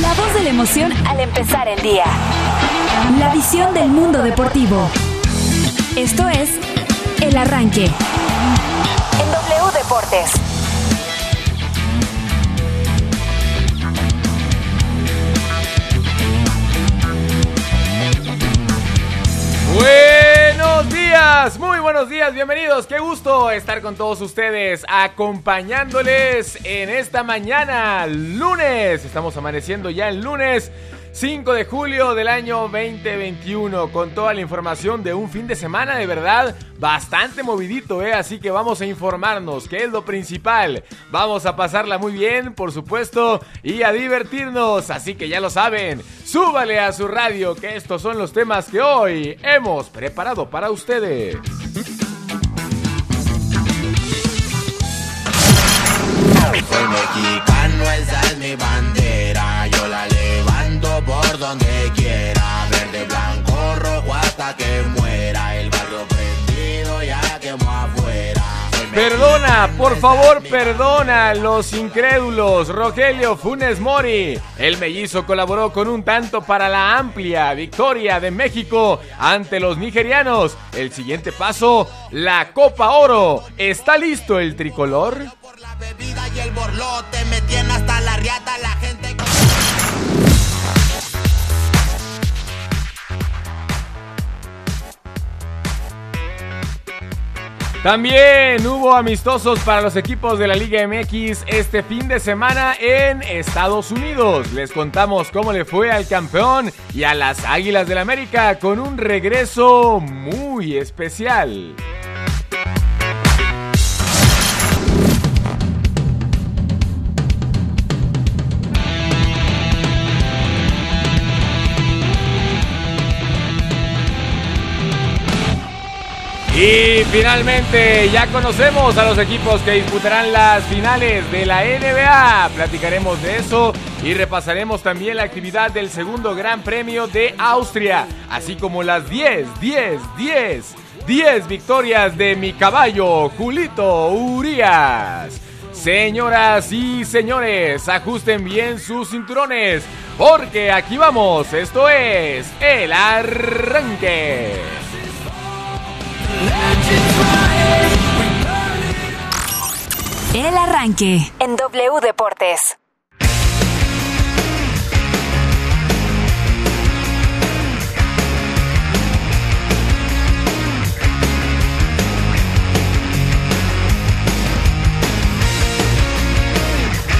La voz de la emoción al empezar el día. La visión del mundo deportivo. Esto es El Arranque. En W Deportes. Muy buenos días, bienvenidos, qué gusto estar con todos ustedes, acompañándoles en esta mañana, lunes, estamos amaneciendo ya el lunes 5 de julio del año 2021 con toda la información de un fin de semana de verdad bastante movidito, ¿eh? así que vamos a informarnos, que es lo principal, vamos a pasarla muy bien, por supuesto, y a divertirnos, así que ya lo saben, súbale a su radio que estos son los temas que hoy hemos preparado para ustedes. Mexicano. Por donde quiera. Verde, blanco, rojo hasta que muera. El barrio prendido ya quemó afuera. Perdona, por favor, perdona los incrédulos. Rogelio Funes Mori. El mellizo colaboró con un tanto para la amplia victoria de México ante los nigerianos. El siguiente paso, la Copa Oro. ¿Está listo el tricolor? por la bebida y el borlote. Me tiene hasta También hubo amistosos para los equipos de la Liga MX este fin de semana en Estados Unidos. Les contamos cómo le fue al campeón y a las Águilas del América con un regreso muy especial. Y finalmente ya conocemos a los equipos que disputarán las finales de la NBA. Platicaremos de eso y repasaremos también la actividad del segundo Gran Premio de Austria, así como las 10, 10, 10, 10 victorias de mi caballo Julito Urias. Señoras y señores, ajusten bien sus cinturones, porque aquí vamos, esto es el arranque. El Arranque. En W Deportes.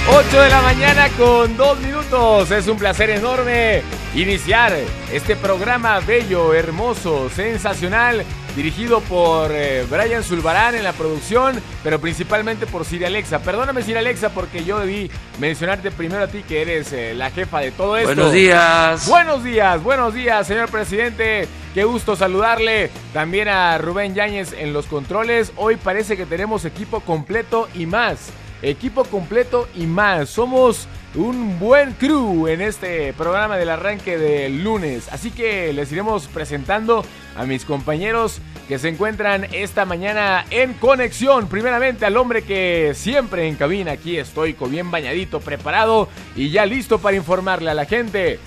Ocho de la mañana con dos minutos. Es un placer enorme iniciar este programa bello, hermoso, sensacional, dirigido por eh, Brian Zulbarán en la producción, pero principalmente por Siri Alexa. Perdóname, Siri Alexa, porque yo debí mencionarte primero a ti, que eres eh, la jefa de todo esto. Buenos días. Buenos días, buenos días, señor presidente. Qué gusto saludarle. También a Rubén Yáñez en los controles. Hoy parece que tenemos equipo completo y más. Equipo completo y más. Somos un buen crew en este programa del arranque del lunes. Así que les iremos presentando a mis compañeros que se encuentran esta mañana en conexión. Primeramente al hombre que siempre en cabina aquí estoico, bien bañadito, preparado y ya listo para informarle a la gente.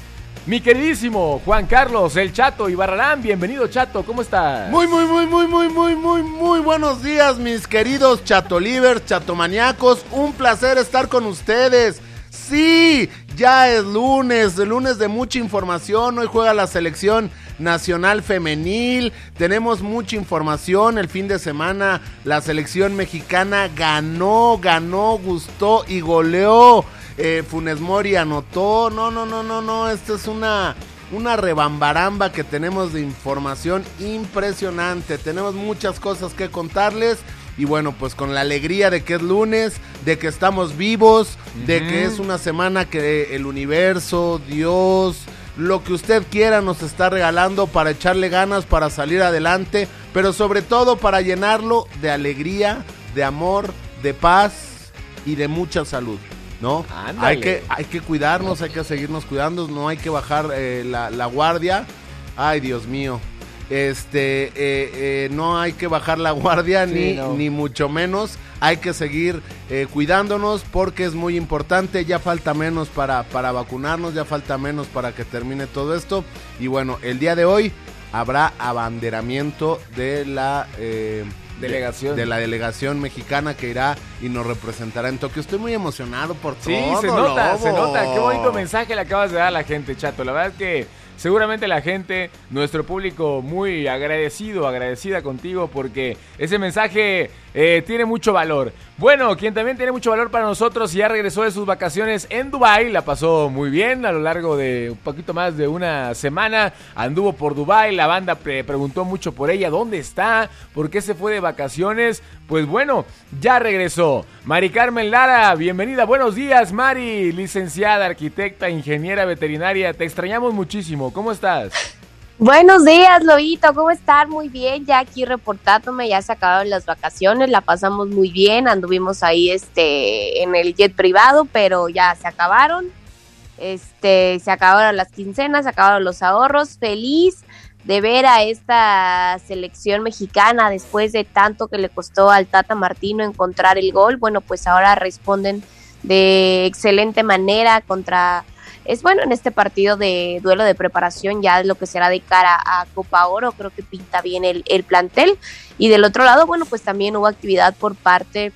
Mi queridísimo Juan Carlos, el Chato Ibarrarán, bienvenido Chato, ¿cómo estás? Muy, muy, muy, muy, muy, muy, muy, muy buenos días, mis queridos chatolivers, chatomaniacos. Un placer estar con ustedes. Sí, ya es lunes, lunes de mucha información. Hoy juega la selección nacional femenil. Tenemos mucha información. El fin de semana la selección mexicana ganó, ganó, gustó y goleó. Eh, Funes Mori anotó. No, no, no, no, no. Esta es una una rebambaramba que tenemos de información impresionante. Tenemos muchas cosas que contarles. Y bueno, pues con la alegría de que es lunes, de que estamos vivos, de que es una semana que el universo, Dios, lo que usted quiera nos está regalando para echarle ganas, para salir adelante, pero sobre todo para llenarlo de alegría, de amor, de paz y de mucha salud. ¿No? Ándale. Hay que, hay que cuidarnos, hay que seguirnos cuidando, no hay que bajar eh, la, la guardia. Ay, Dios mío. este, eh, eh, no hay que bajar la guardia Sí, ni, no. ni mucho menos. Hay que seguir cuidándonos porque es muy importante. Ya falta menos para, para vacunarnos, ya falta menos para que termine todo esto. Y bueno, el día de hoy habrá abanderamiento de la Delegación. de, de la delegación mexicana que irá y nos representará en Tokio. Estoy muy emocionado por Sí, todo. se nota, se nota. Qué bonito mensaje le acabas de dar a la gente, chato. La verdad es que seguramente la gente, nuestro público, muy agradecido, agradecida contigo porque ese mensaje eh, tiene mucho valor. Bueno, quien también tiene mucho valor para nosotros y ya regresó de sus vacaciones en Dubai, la pasó muy bien a lo largo de un poquito más de una semana. Anduvo por Dubai, la banda pre- preguntó mucho por ella, ¿dónde está? ¿Por qué se fue de vacaciones? Pues bueno, ya regresó. Mari Carmen Lara, bienvenida. Buenos días, Mari, licenciada, arquitecta, ingeniera veterinaria. Te extrañamos muchísimo. ¿Cómo estás? Buenos días, Lobito, ¿cómo están? Muy bien, ya aquí reportándome, ya se acabaron las vacaciones, la pasamos muy bien, anduvimos ahí este en el jet privado, pero ya se acabaron. Este, se acabaron las quincenas, se acabaron los ahorros, feliz de ver a esta selección mexicana después de tanto que le costó al Tata Martino encontrar el gol. Bueno, pues ahora responden de excelente manera contra es bueno en este partido de duelo de preparación ya lo que será de cara a Copa Oro, creo que pinta bien el, el plantel. Y del otro lado, bueno, pues también hubo actividad por parte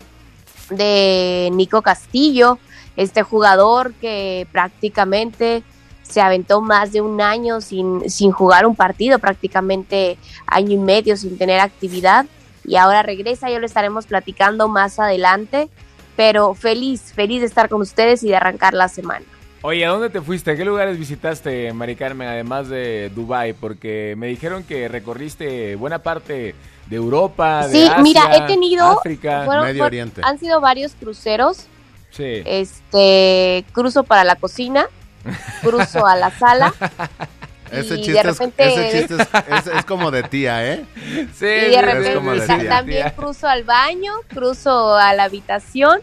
de Nico Castillo, este jugador que prácticamente se aventó más de un año sin, sin jugar un partido, prácticamente año y medio sin tener actividad y ahora regresa, ya lo estaremos platicando más adelante, pero feliz, feliz de estar con ustedes y de arrancar la semana. Oye, ¿a dónde te fuiste? ¿A qué lugares visitaste, Mari Carmen, además de Dubai? Porque me dijeron que recorriste buena parte de Europa, de Sí, Asia, mira, he tenido, África. fueron- Medio fueron- Oriente. han sido varios cruceros, Sí. este, cruzo para la cocina, cruzo a la sala, Ese y chiste, de es, repente- ese chiste es, es- es como de tía, ¿eh? Sí, y de repente como sí, de ta- tía. también cruzo al baño, cruzo a la habitación.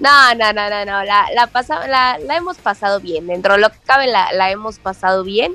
No, no, no, no, no, la, la, pasa- la, la hemos pasado bien, dentro de lo que cabe la, la hemos pasado bien,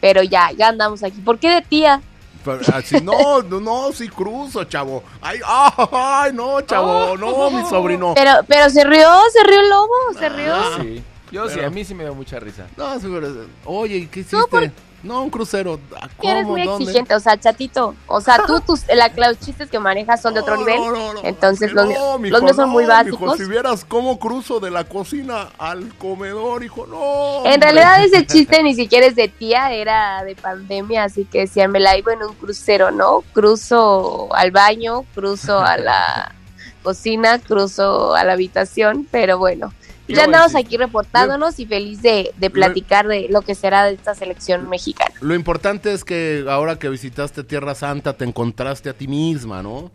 pero ya, ya andamos aquí. ¿Por qué de tía? Pero así, no, no, no, sí cruzo, chavo. Ay, ay, no, chavo, no, mi sobrino. Pero, pero se rió, se rió el lobo, se rió. Sí. Yo sí, a mí sí me dio mucha risa. No, seguro. Oye, ¿y ¿qué hiciste? No, No, un crucero. ¿A Que Eres ¿Cómo? muy ¿Dónde? exigente, o sea, chatito. O sea, tú, tus, la, los chistes que manejas son de otro No, nivel. no, no, no, entonces, los, no, mijo, los míos son muy básicos. mijo, si vieras cómo cruzo de la cocina al comedor, hijo, no. En realidad ese chiste ni siquiera es de tía, era de pandemia, así que decían, me la iba en un crucero, ¿no? Cruzo al baño, cruzo a la cocina, cruzo a la habitación, pero bueno, ya andamos aquí reportándonos y feliz de, de platicar de lo que será de esta selección mexicana. Lo importante es que ahora que visitaste Tierra Santa te encontraste a ti misma, ¿no?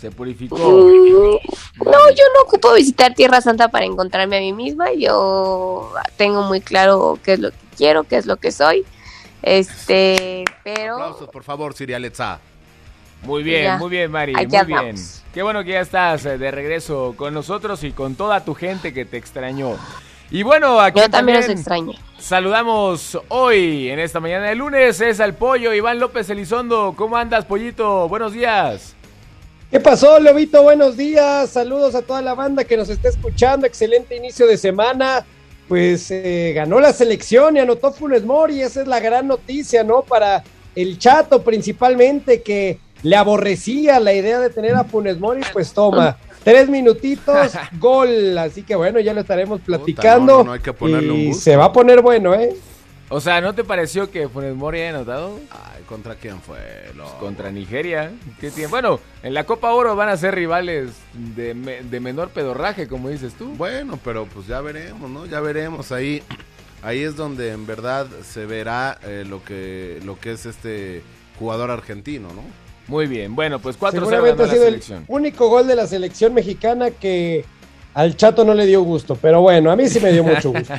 Se purificó. Mm, No, yo no ocupo visitar Tierra Santa para encontrarme a mí misma. Yo tengo muy claro qué es lo que quiero, qué es lo que soy. Este, pero Aplausos, por favor, Siria Letza. Muy bien, Ya. muy bien, Mari. Muy andamos. bien. Qué bueno que ya estás eh, de regreso con nosotros y con toda tu gente que te extrañó. Y bueno, aquí yo también los extraño. saludamos hoy en esta mañana de lunes. Es al pollo Iván López Elizondo. ¿Cómo andas, pollito? Buenos días. ¿Qué pasó, Lobito? Buenos días. Saludos a toda la banda que nos está escuchando. Excelente inicio de semana. Pues eh, ganó la selección y anotó Funes Mori. Esa es la gran noticia, ¿no? Para el chato principalmente que le aborrecía la idea de tener a Funes Mori. Pues toma, tres minutitos, gol. Así que bueno, ya lo estaremos platicando. no, no, no, hay que ponerle un y gusto. se va a poner bueno, ¿eh? O sea, ¿no te pareció que Funes Mori haya anotado? Ay, ¿contra quién fue? No. Contra Nigeria. ¿Qué tiene? Bueno, en la Copa Oro van a ser rivales de, me- de menor pedorraje, como dices tú. Bueno, pero pues ya veremos, ¿no? Ya veremos ahí. Ahí es donde en verdad se verá eh, lo que lo que es este jugador argentino, ¿no? Muy bien. Bueno, pues 4-0 Seguramente ganó la sido el selección. único gol de la selección mexicana que al chato no le dio gusto, pero bueno, a mí sí me dio mucho gusto.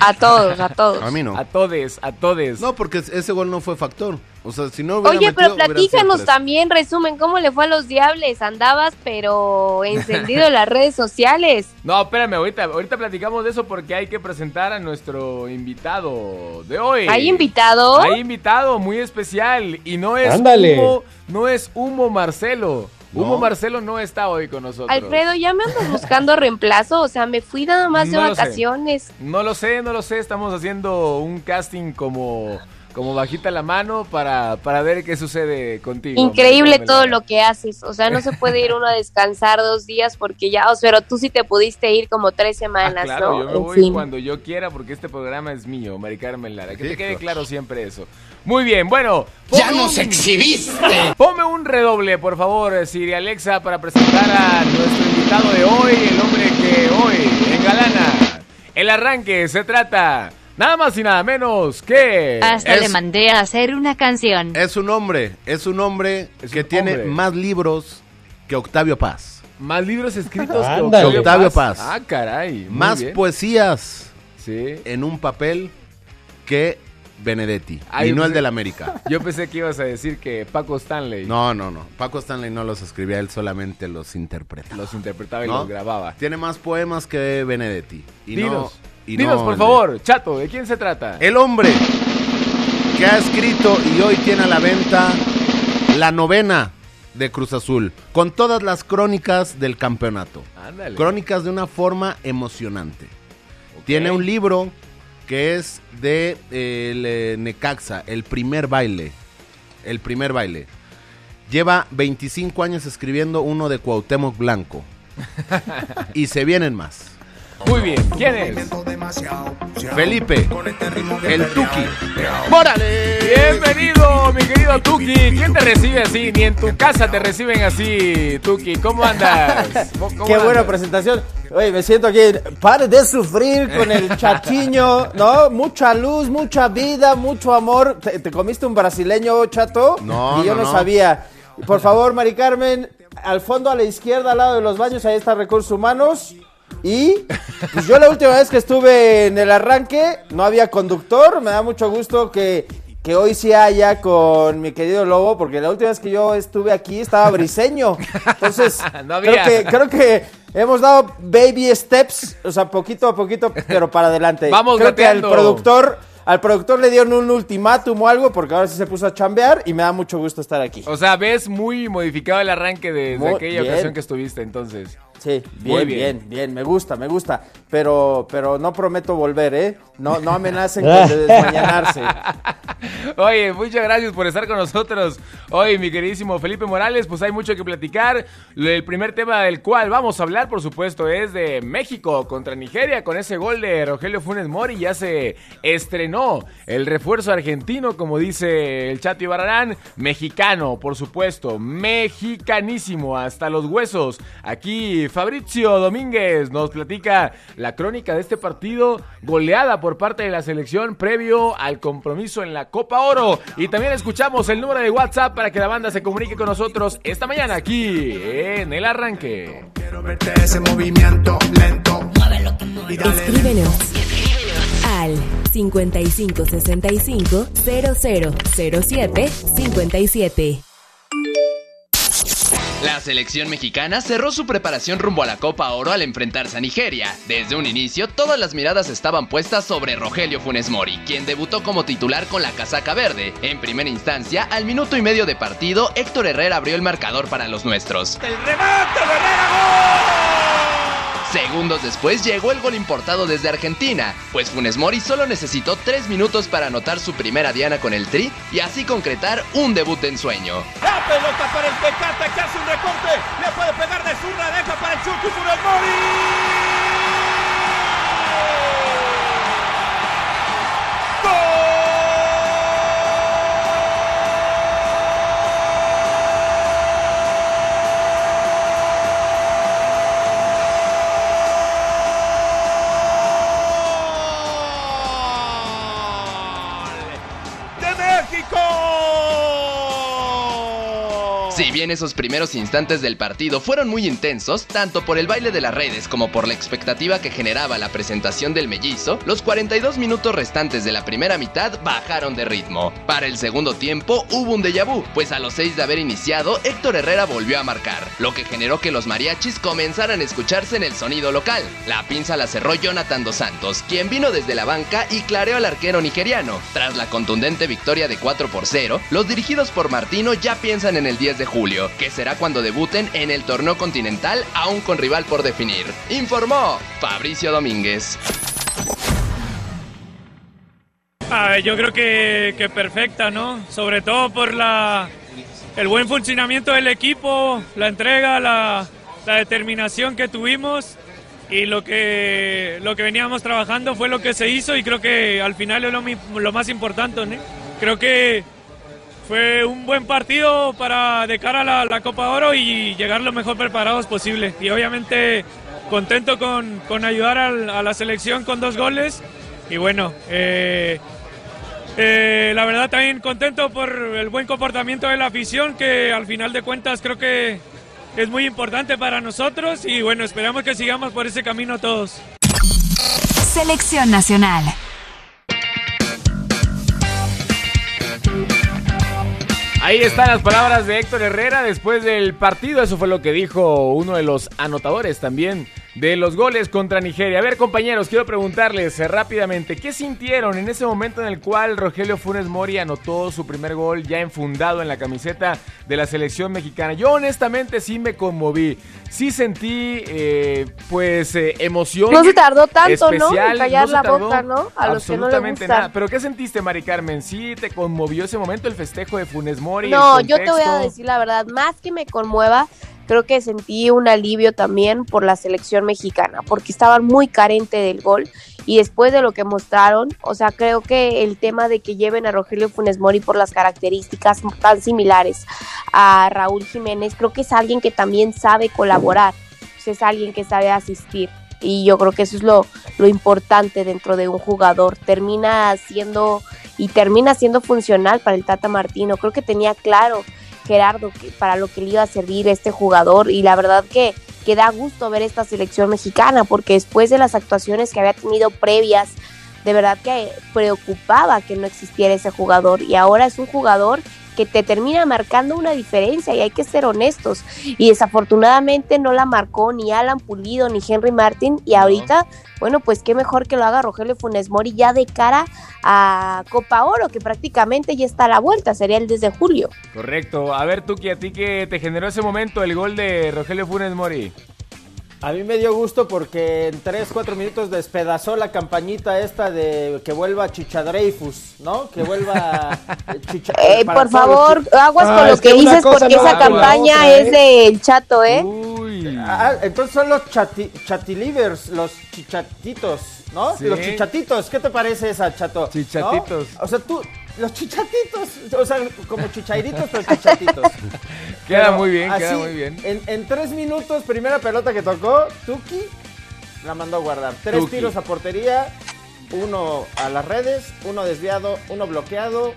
A todos, a todos. A mí no. A todes, a todes. No, porque ese gol no fue factor. O sea, si no hubiera Oye, pero metido, platícanos también, resumen, ¿cómo le fue a los diables? Andabas, pero encendido en las redes sociales. No, espérame, ahorita, ahorita platicamos de eso porque hay que presentar a nuestro invitado de hoy. ¿Hay invitado? Hay invitado muy especial y no es Ándale. Humo, no es Humo Marcelo. ¿No? Humo Marcelo no está hoy con nosotros. Alfredo, ¿ya me andas buscando reemplazo? O sea, me fui nada más de No lo sé. vacaciones. No lo sé, no lo sé, estamos haciendo un casting como como bajita la mano para, para ver qué sucede contigo. Increíble todo lo que haces. O sea, no se puede ir uno a descansar dos días porque ya, o sea, pero tú sí te pudiste ir como tres Ah, semanas, claro, ¿no? yo me En voy fin. cuando yo quiera porque este programa es mío, Mari Carmen Lara. Que te quede claro siempre eso. Muy bien, bueno. ¡Ya nos exhibiste! Ponme un redoble, por favor, Siri Alexa, para presentar a nuestro invitado de hoy, el hombre que hoy engalana. El arranque se trata nada más y nada menos que... Hasta Es- le mandé a hacer una canción. Es un hombre, es un hombre Es que un tiene hombre. más libros que Octavio Paz. Más libros escritos que. Octavio, Octavio Paz. Paz. Ah, caray. Más bien. poesías Sí. en un papel que Benedetti. Ay, y no pues el sí. de la América. Yo pensé que ibas a decir que Paco Stanley No, no, no. Paco Stanley no los escribía, él solamente los interpreta. los interpretaba y ¿No? los grababa. Tiene más poemas que Benedetti. Y dinos, no, y dinos no por favor, Chato, ¿de quién se trata? El hombre que ha escrito y hoy tiene a la venta la novena de Cruz Azul, con todas las crónicas del campeonato. Ándale. Crónicas de una forma emocionante. Tiene un libro que es de eh, el eh, Necaxa, el primer baile. El primer baile. Lleva 25 años escribiendo uno de Cuauhtémoc Blanco. y se vienen más. Muy bien, ¿quién es? Felipe, el Tuki. ¡Mórale! Bienvenido, mi querido Tuki. ¿Quién te recibe así? Ni en tu casa te reciben así, Tuki. ¿Cómo andas? ¿Cómo Qué buena presentación. Oye, me siento aquí. Pare de sufrir con el chachiño, ¿no? Mucha luz, mucha vida, mucho amor. ¿Te, te comiste un brasileño, chato? No, Y yo no. sabía. Por favor, Mari Carmen, al fondo a la izquierda, al lado de los baños, ahí está Recursos Humanos. Y pues yo la última vez que estuve en el arranque no había conductor. Me da mucho gusto que, que hoy sí haya con mi querido Lobo, porque la última vez que yo estuve aquí estaba briseño. Entonces, No creo, que, creo que hemos dado baby steps, o sea, poquito a poquito, pero para adelante. Vamos creo que al gateando. productor, al productor le dieron un ultimátum o algo, porque ahora sí se puso a chambear y me da mucho gusto estar aquí. O sea, ves muy modificado el arranque desde Muy aquella bien. ocasión que estuviste entonces. Sí, Muy bien, bien. bien, bien, me gusta, me gusta, pero, pero no prometo volver, ¿eh? No, no amenacen con de desmañanarse. Oye, muchas gracias por estar con nosotros hoy, mi queridísimo Felipe Morales. Pues hay mucho que platicar. El primer tema del cual vamos a hablar, por supuesto, es de México contra Nigeria. Con ese gol de Rogelio Funes Mori ya se estrenó el refuerzo argentino, como dice el Chato Ibarrarán. Mexicano, por supuesto, mexicanísimo, hasta los huesos. Aquí Fabrizio Domínguez nos platica la crónica de este partido, goleada por parte de la selección previo al compromiso en la Copa Oro. Y también escuchamos el número de WhatsApp para que la banda se comunique con nosotros esta mañana aquí en el arranque. Quiero verte ese movimiento lento. Escríbenos al 5565 0007 57. La selección mexicana cerró su preparación rumbo a la Copa Oro al enfrentarse a Nigeria. Desde un inicio, todas las miradas estaban puestas sobre Rogelio Funes Mori, quien debutó como titular con la casaca verde. En primera instancia, al minuto y medio de partido, Héctor Herrera abrió el marcador para los nuestros. el remate Herrera, Segundos después llegó el gol importado desde Argentina, pues Funes Mori solo necesitó tres minutos para anotar su primera diana con el Tri y así concretar un debut de ensueño. La pelota para el Tecate que hace un recorte. Le puede pegar de zurda, deja para el Chucky Funes Mori. Bien esos primeros instantes del partido fueron muy intensos, tanto por el baile de las redes como por la expectativa que generaba la presentación del mellizo, los 42 minutos restantes de la primera mitad bajaron de ritmo. Para el segundo tiempo hubo un déjà vu, pues a los 6 de haber iniciado, Héctor Herrera volvió a marcar, lo que generó que los mariachis comenzaran a escucharse en el sonido local. La pinza la cerró Jonathan Dos Santos, quien vino desde la banca y clareó al arquero nigeriano. Tras la contundente victoria de 4 por 0, los dirigidos por Martino ya piensan en el 10 de julio, que será cuando debuten en el torneo continental aún con rival por definir. Informó Fabricio Domínguez. Ah, yo creo que, que, perfecta, ¿no? Sobre todo por la, el buen funcionamiento del equipo, la entrega, la, la determinación que tuvimos y lo que, lo que veníamos trabajando fue lo que se hizo y creo que al final es lo, lo más importante, ¿no? Creo que fue un buen partido para de cara a la, Copa Oro y llegar lo mejor preparados posible. Y obviamente contento con, con ayudar a la selección con dos goles. Y bueno, eh, eh, la verdad también contento por el buen comportamiento de la afición, que al final de cuentas creo que es muy importante para nosotros. Y bueno, esperamos que sigamos por ese camino todos. Selección Nacional. Ahí están las palabras de Héctor Herrera después del partido. Eso fue lo que dijo uno de los anotadores también de los goles contra Nigeria. A ver, compañeros, quiero preguntarles eh, rápidamente, ¿qué sintieron en ese momento en el cual Rogelio Funes Mori anotó su primer gol ya enfundado en la camiseta de la selección mexicana? Yo honestamente sí me conmoví, sí sentí eh, pues eh, emoción. No se tardó tanto, especial. ¿no? En callar no la boca, ¿no? A los que no les absolutamente gusta. nada. ¿Pero qué sentiste, Mari Carmen? ¿Sí te conmovió ese momento el festejo de Funes Mori? No, yo te voy a decir la verdad, más que me conmueva, creo que sentí un alivio también por la selección mexicana, porque estaban muy carentes del gol y después de lo que mostraron, o sea, creo que el tema de que lleven a Rogelio Funes Mori por las características tan similares a Raúl Jiménez, creo que es alguien que también sabe colaborar, sea, es alguien que sabe asistir. Y yo creo que eso es lo, lo importante dentro de un jugador. Termina siendo y termina siendo funcional para el Tata Martino. Creo que tenía claro Gerardo para lo que le iba a servir este jugador y la verdad que, que da gusto ver esta selección mexicana porque después de las actuaciones que había tenido previas, de verdad que preocupaba que no existiera ese jugador y ahora es un jugador que te termina marcando una diferencia y hay que ser honestos y desafortunadamente no la marcó ni Alan Pulido ni Henry Martin y ahorita bueno pues qué mejor que lo haga Rogelio Funes Mori ya de cara a Copa Oro que prácticamente ya está a la vuelta sería el desde julio Correcto. A ver, Tuki, ¿a ti qué te generó ese momento el gol de Rogelio Funes Mori? A mí me dio gusto porque en 3, 4 minutos despedazó la campañita esta de que vuelva Chicha Dreyfus, ¿no? Que vuelva eh, Chicha. Eh, por favor chi- aguas Ah, con lo es que dices porque no esa campaña otra, es ¿eh? del chato eh Uy. Ah, entonces son los chati, chatilivers, los chichatitos, ¿no? Sí. Los chichatitos, ¿qué te parece esa, chato? ¿No? Chichatitos. O sea, tú, los chichatitos, o sea, como chichairitos, pero chichatitos. Queda Pero muy bien, queda así, muy bien. En, en tres minutos, primera pelota que tocó, Tuki la mandó a guardar. Tres Tuki. tiros a portería, uno a las redes, uno desviado, uno bloqueado,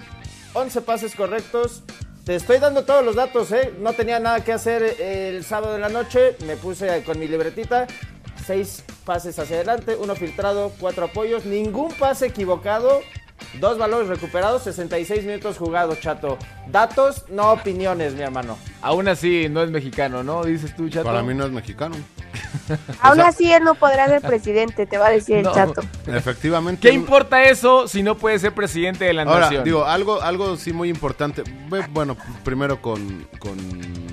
11 pases correctos. Te estoy dando todos los datos, ¿eh? No tenía nada que hacer el sábado en la noche, me puse con mi libretita. Seis pases hacia adelante, uno filtrado, cuatro apoyos, ningún pase equivocado, dos valores recuperados, 66 minutos jugados, chato. Datos, no opiniones, mi hermano. Aún así, no es mexicano, ¿no? Dices tú, chato. Para mí no es mexicano. aún así él no podrá ser presidente te va a decir No. el chato Efectivamente. ¿Qué importa eso si no puede ser presidente de la Ahora, nación? digo, algo, algo sí muy importante. Bueno, primero con, con,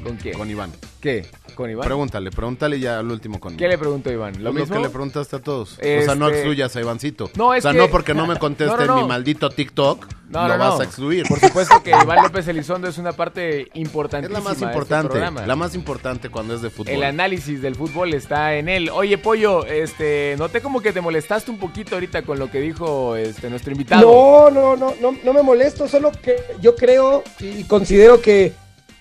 ¿Con quién? con Iván. ¿Qué? ¿Con Iván? Pregúntale, pregúntale ya al último con ¿Qué le preguntó Iván? ¿Lo Lo, mismo? que le preguntaste a todos. O sea, no Este- excluyas a Ivancito. No, es o sea, que- no porque no me conteste No, no, no. en mi maldito TikTok, No, lo no, no. vas a excluir. Por supuesto que Iván López Elizondo es una parte es importantísima la más de este importante. programa. la más importante cuando es de fútbol. El análisis del fútbol está en él. Oye, Pollo, este, noté como que te molestaste un poquito ahorita con lo que dijo este nuestro invitado. No, no, no, no, no me molesto, solo que yo creo y considero que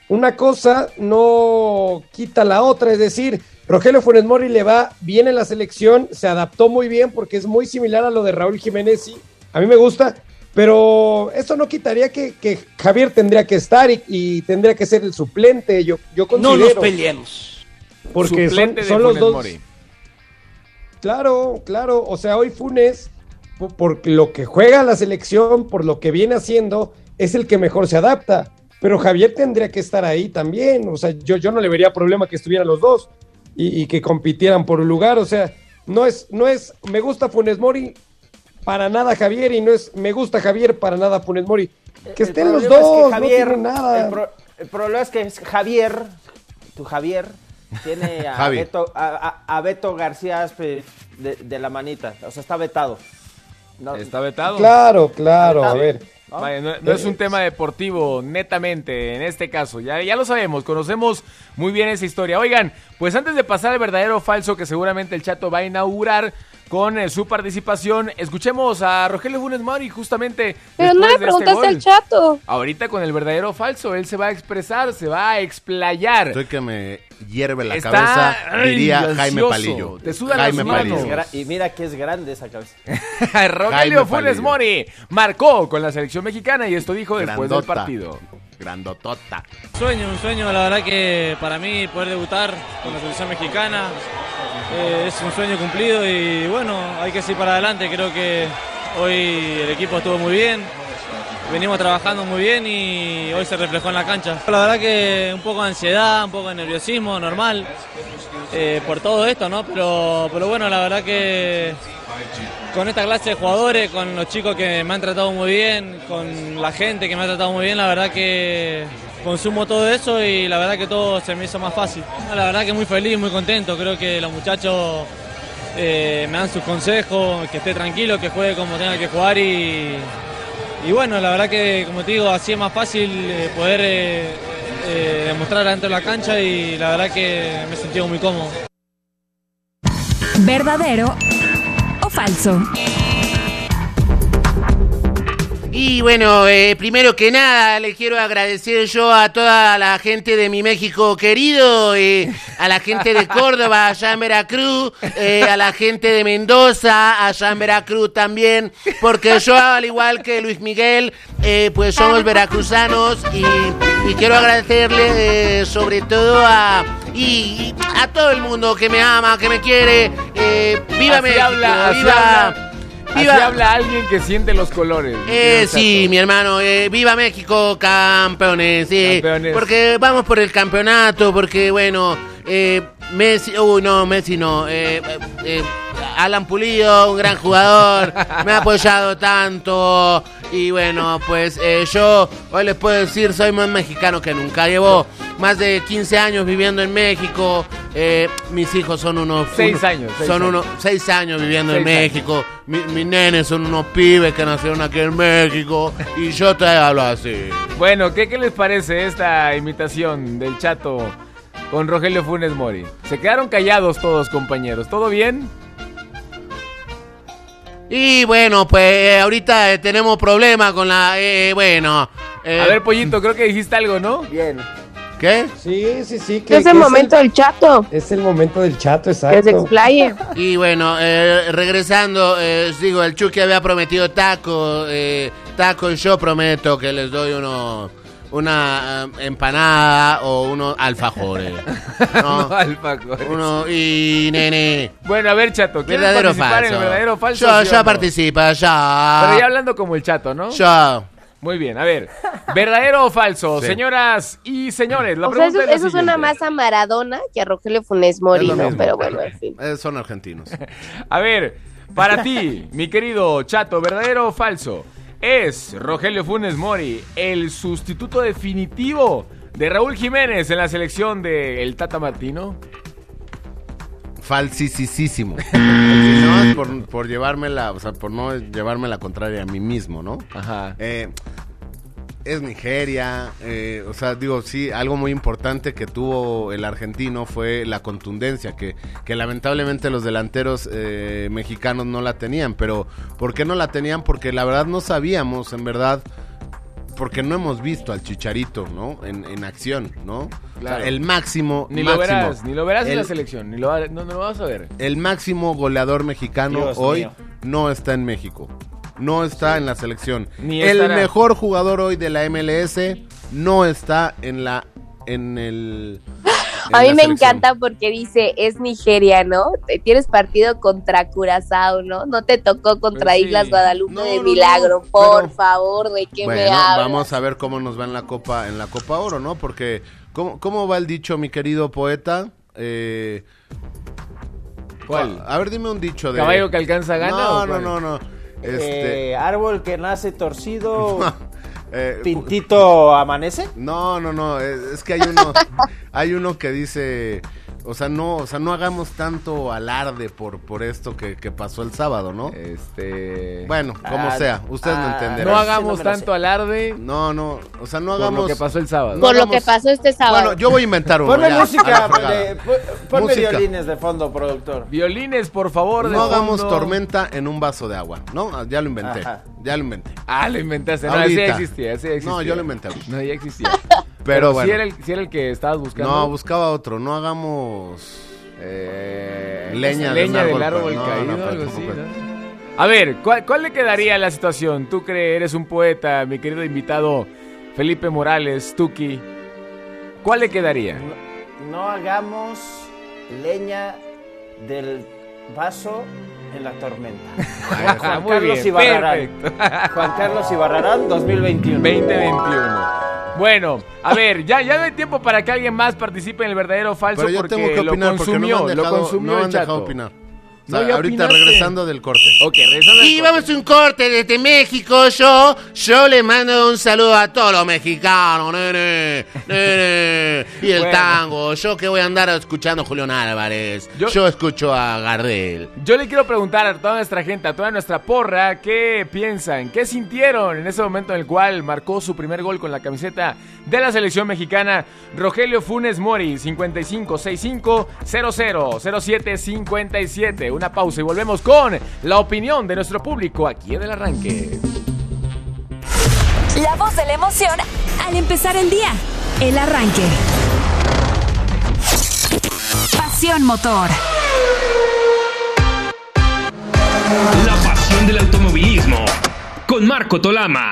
una cosa no quita la otra, es decir, Rogelio Funes Mori le va bien en la selección, se adaptó muy bien porque es muy similar a lo de Raúl Jiménez y a mí me gusta, Pero eso no quitaría que, que Javier tendría que estar y, y tendría que ser el suplente. Yo, yo No considero. nos peleemos. Porque son, Suplente de son los dos. Mori. Claro, claro. O sea, hoy Funes, po- por, lo que juega la selección, por lo que viene haciendo, es el que mejor se adapta. Pero Javier tendría que estar ahí también. O sea, yo, yo no le vería problema que estuvieran los dos y, y que compitieran por un lugar. O sea, no es, no es, me gusta Funes Mori para nada Javier y no es, me gusta Javier para nada Funes Mori. Que El estén los problema es que dos, Javier, no tiene nada. El, pro- el problema es que es Javier, tu Javier, tiene a. Beto, a, a- a Beto García Aspe de, de la manita. O sea, está vetado. No, Está vetado. Claro, claro, a ver. ¿no? Vaya, no, no es un tema deportivo, netamente, en este caso. Ya, ya lo sabemos, conocemos muy bien esa historia. Oigan, pues antes de pasar al verdadero o falso que seguramente el Chato va a inaugurar con eh, su participación, escuchemos a Rogelio Funes Mori justamente. Pero no le este preguntaste al chato. Ahorita con el verdadero o falso, él se va a expresar, se va a explayar. Estoy que me hierve la Está, cabeza, ay, diría Jaime ansioso. Palillo. Te sudan Jaime las manos. Y Palillo. mira que es grande esa cabeza. Rogelio Jaime Funes Palillo. Mori marcó con la selección mexicana y esto dijo después del partido. Grandotota. Sueño, un sueño, la verdad que para mí poder debutar con la selección mexicana eh, es un sueño cumplido y bueno, hay que seguir para adelante. Creo que hoy el equipo estuvo muy bien, venimos trabajando muy bien y hoy se reflejó en la cancha. La verdad que un poco de ansiedad, un poco de nerviosismo, normal, eh, por todo esto, ¿no? Pero, pero bueno, la verdad que con esta clase de jugadores, con los chicos que me han tratado muy bien, con la gente que me ha tratado muy bien, la verdad que consumo todo eso y la verdad que todo se me hizo más fácil. La verdad que muy feliz, muy contento, creo que los muchachos eh, me dan sus consejos, que esté tranquilo, que juegue como tenga que jugar y, bueno, la verdad que como te digo, así es más fácil eh, poder eh, eh, demostrar dentro de la cancha y la verdad que me he sentido muy cómodo. ¿Verdadero o falso? Y bueno, eh, primero que nada, le quiero agradecer yo a toda la gente de mi México querido, eh, a la gente de Córdoba, allá en Veracruz, eh, a la gente de Mendoza, allá en Veracruz también, porque yo, al igual que Luis Miguel, eh, pues somos veracruzanos y, y quiero agradecerle sobre todo a, y, y a todo el mundo que me ama, que me quiere. ¡Viva Así México! habla, ¡Viva! Así habla alguien que siente los colores. Eh, sí, mi hermano, eh, viva México, campeones. Campeones. Porque vamos por el campeonato, porque bueno, eh, Messi, uy, no, Messi no, eh, Alan Pulido, un gran jugador, me ha apoyado tanto. Y bueno, pues eh, yo hoy les puedo decir, soy más mexicano que nunca. Llevo más de 15 años viviendo en México. eh, mis hijos son unos... Seis años, seis son años. unos seis años viviendo en Seis. México. Mi- mis nenes son unos pibes que nacieron aquí en México. Y yo te hablo así. Bueno, ¿qué, ¿qué les parece esta imitación del chato con Rogelio Funes Mori? Se quedaron callados todos, compañeros. ¿Todo bien? Y bueno, pues eh, ahorita eh, tenemos problemas con la... eh, bueno... eh, A ver, Pollito, creo que dijiste algo, ¿no? Bien. ¿Qué? Sí, sí, sí. Que es el momento del chato. Es el momento del chato, Que se exacto. explaye. Y bueno, eh, regresando, eh, digo, el Chucky había prometido taco, eh, taco y yo prometo que les doy uno, una eh, empanada o unos alfajores. ¿no? No, alfajores. Uno y nene. Bueno, a ver, chato, ¿quieres Verdadero o participar falso. en el verdadero o falso? Yo, sí o ya no? participa, ya. Pero ya hablando como el chato, ¿no? Ya. Muy bien, a ver. ¿Verdadero o falso? Sí. Señoras y señores, la O sea, eso, es la eso suena siguiente. más a Maradona que a Rogelio Funes Mori, Es lo ¿no? mismo. Pero bueno, en fin. Eh, son argentinos. A ver, para ti, mi querido chato, ¿verdadero o falso? ¿Es Rogelio Funes Mori el sustituto definitivo de Raúl Jiménez en la selección del Tata Martino? Falsisísimo. si no es por, por llevármela, o sea, por no llevarme la contraria a mí mismo, ¿no? Ajá. Eh, es Nigeria, eh, o sea, digo, sí, algo muy importante que tuvo el argentino fue la contundencia, que, que lamentablemente los delanteros eh, mexicanos no la tenían, pero ¿por qué no la tenían? Porque la verdad no sabíamos, en verdad, porque no hemos visto al Chicharito, ¿no? En, en acción, ¿no? O sea, el máximo, Ni lo máximo, verás, ni lo verás en la selección, ni lo, va- no, no lo vas a ver. el máximo goleador mexicano Dios hoy mío. no está en México. No está en la selección. Ni el estará. mejor jugador hoy de la MLS no está en la en el en A mí me selección. encanta porque dice, es Nigeria, ¿no? Te- Tienes partido contra Curazao, ¿no? No te tocó contra Pues sí. Islas Guadalupe No, de Milagro. no, Por pero- favor, ¿de qué me Bueno, hablas? vamos a ver cómo nos va en la Copa en la Copa Oro, ¿no? Porque cómo, cómo va el dicho, mi querido poeta. Eh, ¿Cuál? A ver, dime un dicho de ¿Caballo que alcanza gana No, o no, no, no. Este, Eh, árbol que nace torcido, eh, pintito amanece. No, no, no, es, es que hay uno, hay uno que dice, o sea, no, o sea, no hagamos tanto alarde por, por esto que, que pasó el sábado, ¿no? Este. Bueno, como Ah, sea, ustedes lo ah, entenderán. no sí, hagamos no lo tanto sé. alarde No, no, o sea, no por hagamos lo que pasó el sábado. No Por lo que pasó este sábado. Bueno, yo voy a inventar uno. Ponme ya, música, de- ponme Música. violines de fondo, productor. Violines, por favor. de No hagamos fondo. tormenta en un vaso de agua, ¿no? Ah, Ya lo inventé, Ajá. ya lo inventé. Ah, lo inventaste. No, Ahorita. existía, ese ya existía. No, yo lo inventé. No, ya existía. Pero bueno. era, el, sí era el que estabas buscando. No, buscaba otro, no hagamos... Eh, Leña de leña del árbol, árbol pues, no, caído, no, algo tampoco así, es. ¿no? A ver, ¿cuál, cuál le quedaría a la situación? Tú crees, eres un poeta, mi querido invitado Felipe Morales, Tuki. ¿Cuál le quedaría? No, no hagamos leña del vaso en la tormenta. Juan Muy Carlos bien, Ibarrarán. Juan Carlos Ibarrarán 2021. 2021. Bueno, a ver, ya, ya no hay tiempo para que alguien más participe en el verdadero o falso Pero yo porque tengo que opinar lo porque consumió, no me han lo dejado, consumió no me el han dejado chato. O sea, ahorita opinaste. regresando del corte. Ok, regresando al Y corte. vamos a un corte desde México. Yo, yo le mando un saludo a todos los mexicanos, nene, nene. Y el Bueno. tango. Yo que voy a andar escuchando a Julián Álvarez. Yo- Yo, escucho a Gardel. Yo le quiero preguntar a toda nuestra gente, a toda nuestra porra, ¿qué piensan? ¿Qué sintieron en ese momento en el cual marcó su primer gol con la camiseta de la selección mexicana? Rogelio Funes Mori, 5565000757. Una pausa y volvemos con la opinión de nuestro público aquí en el arranque. La voz de la emoción al empezar el día. El arranque. Pasión motor. La pasión del automovilismo. Con Marco Tolama.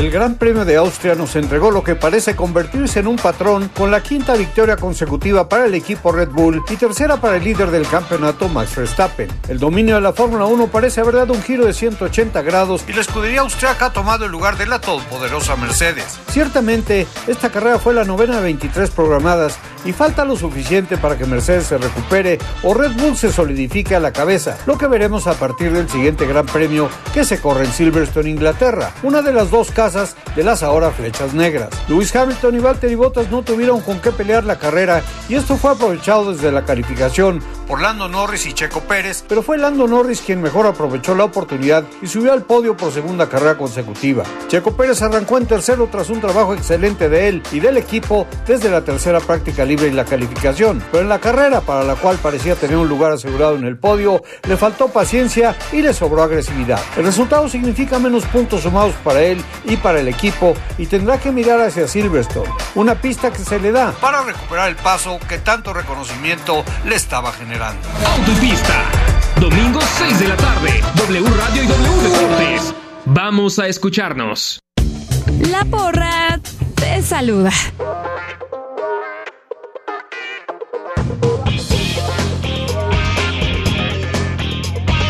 El Gran Premio de Austria nos entregó lo que parece convertirse en un patrón con la quinta victoria consecutiva para el equipo Red Bull y tercera para el líder del campeonato Max Verstappen. El dominio de la Fórmula 1 parece haber dado un giro de 180 grados y la escudería austriaca ha tomado el lugar de la todopoderosa Mercedes. Ciertamente, esta carrera fue la novena de 23 programadas y falta lo suficiente para que Mercedes se recupere o Red Bull se solidifique a la cabeza, lo que veremos a partir del siguiente Gran Premio que se corre en Silverstone, Inglaterra, una de las dos casas de las ahora flechas negras. Lewis Hamilton y Valtteri Bottas no tuvieron con qué pelear la carrera y esto fue aprovechado desde la calificación por Lando Norris y Checo Pérez, pero fue Lando Norris quien mejor aprovechó la oportunidad y subió al podio por segunda carrera consecutiva. Checo Pérez arrancó en tercero tras un trabajo excelente de él y del equipo desde la tercera práctica libre y la calificación, pero en la carrera para la cual parecía tener un lugar asegurado en el podio, le faltó paciencia y le sobró agresividad. El resultado significa menos puntos sumados para él y para el equipo y tendrá que mirar hacia Silverstone, una pista que se le da para recuperar el paso que tanto reconocimiento le estaba generando. Auto y pista. Domingo 6 de la tarde. W Radio y W Deportes. Vamos a escucharnos. La porra te saluda.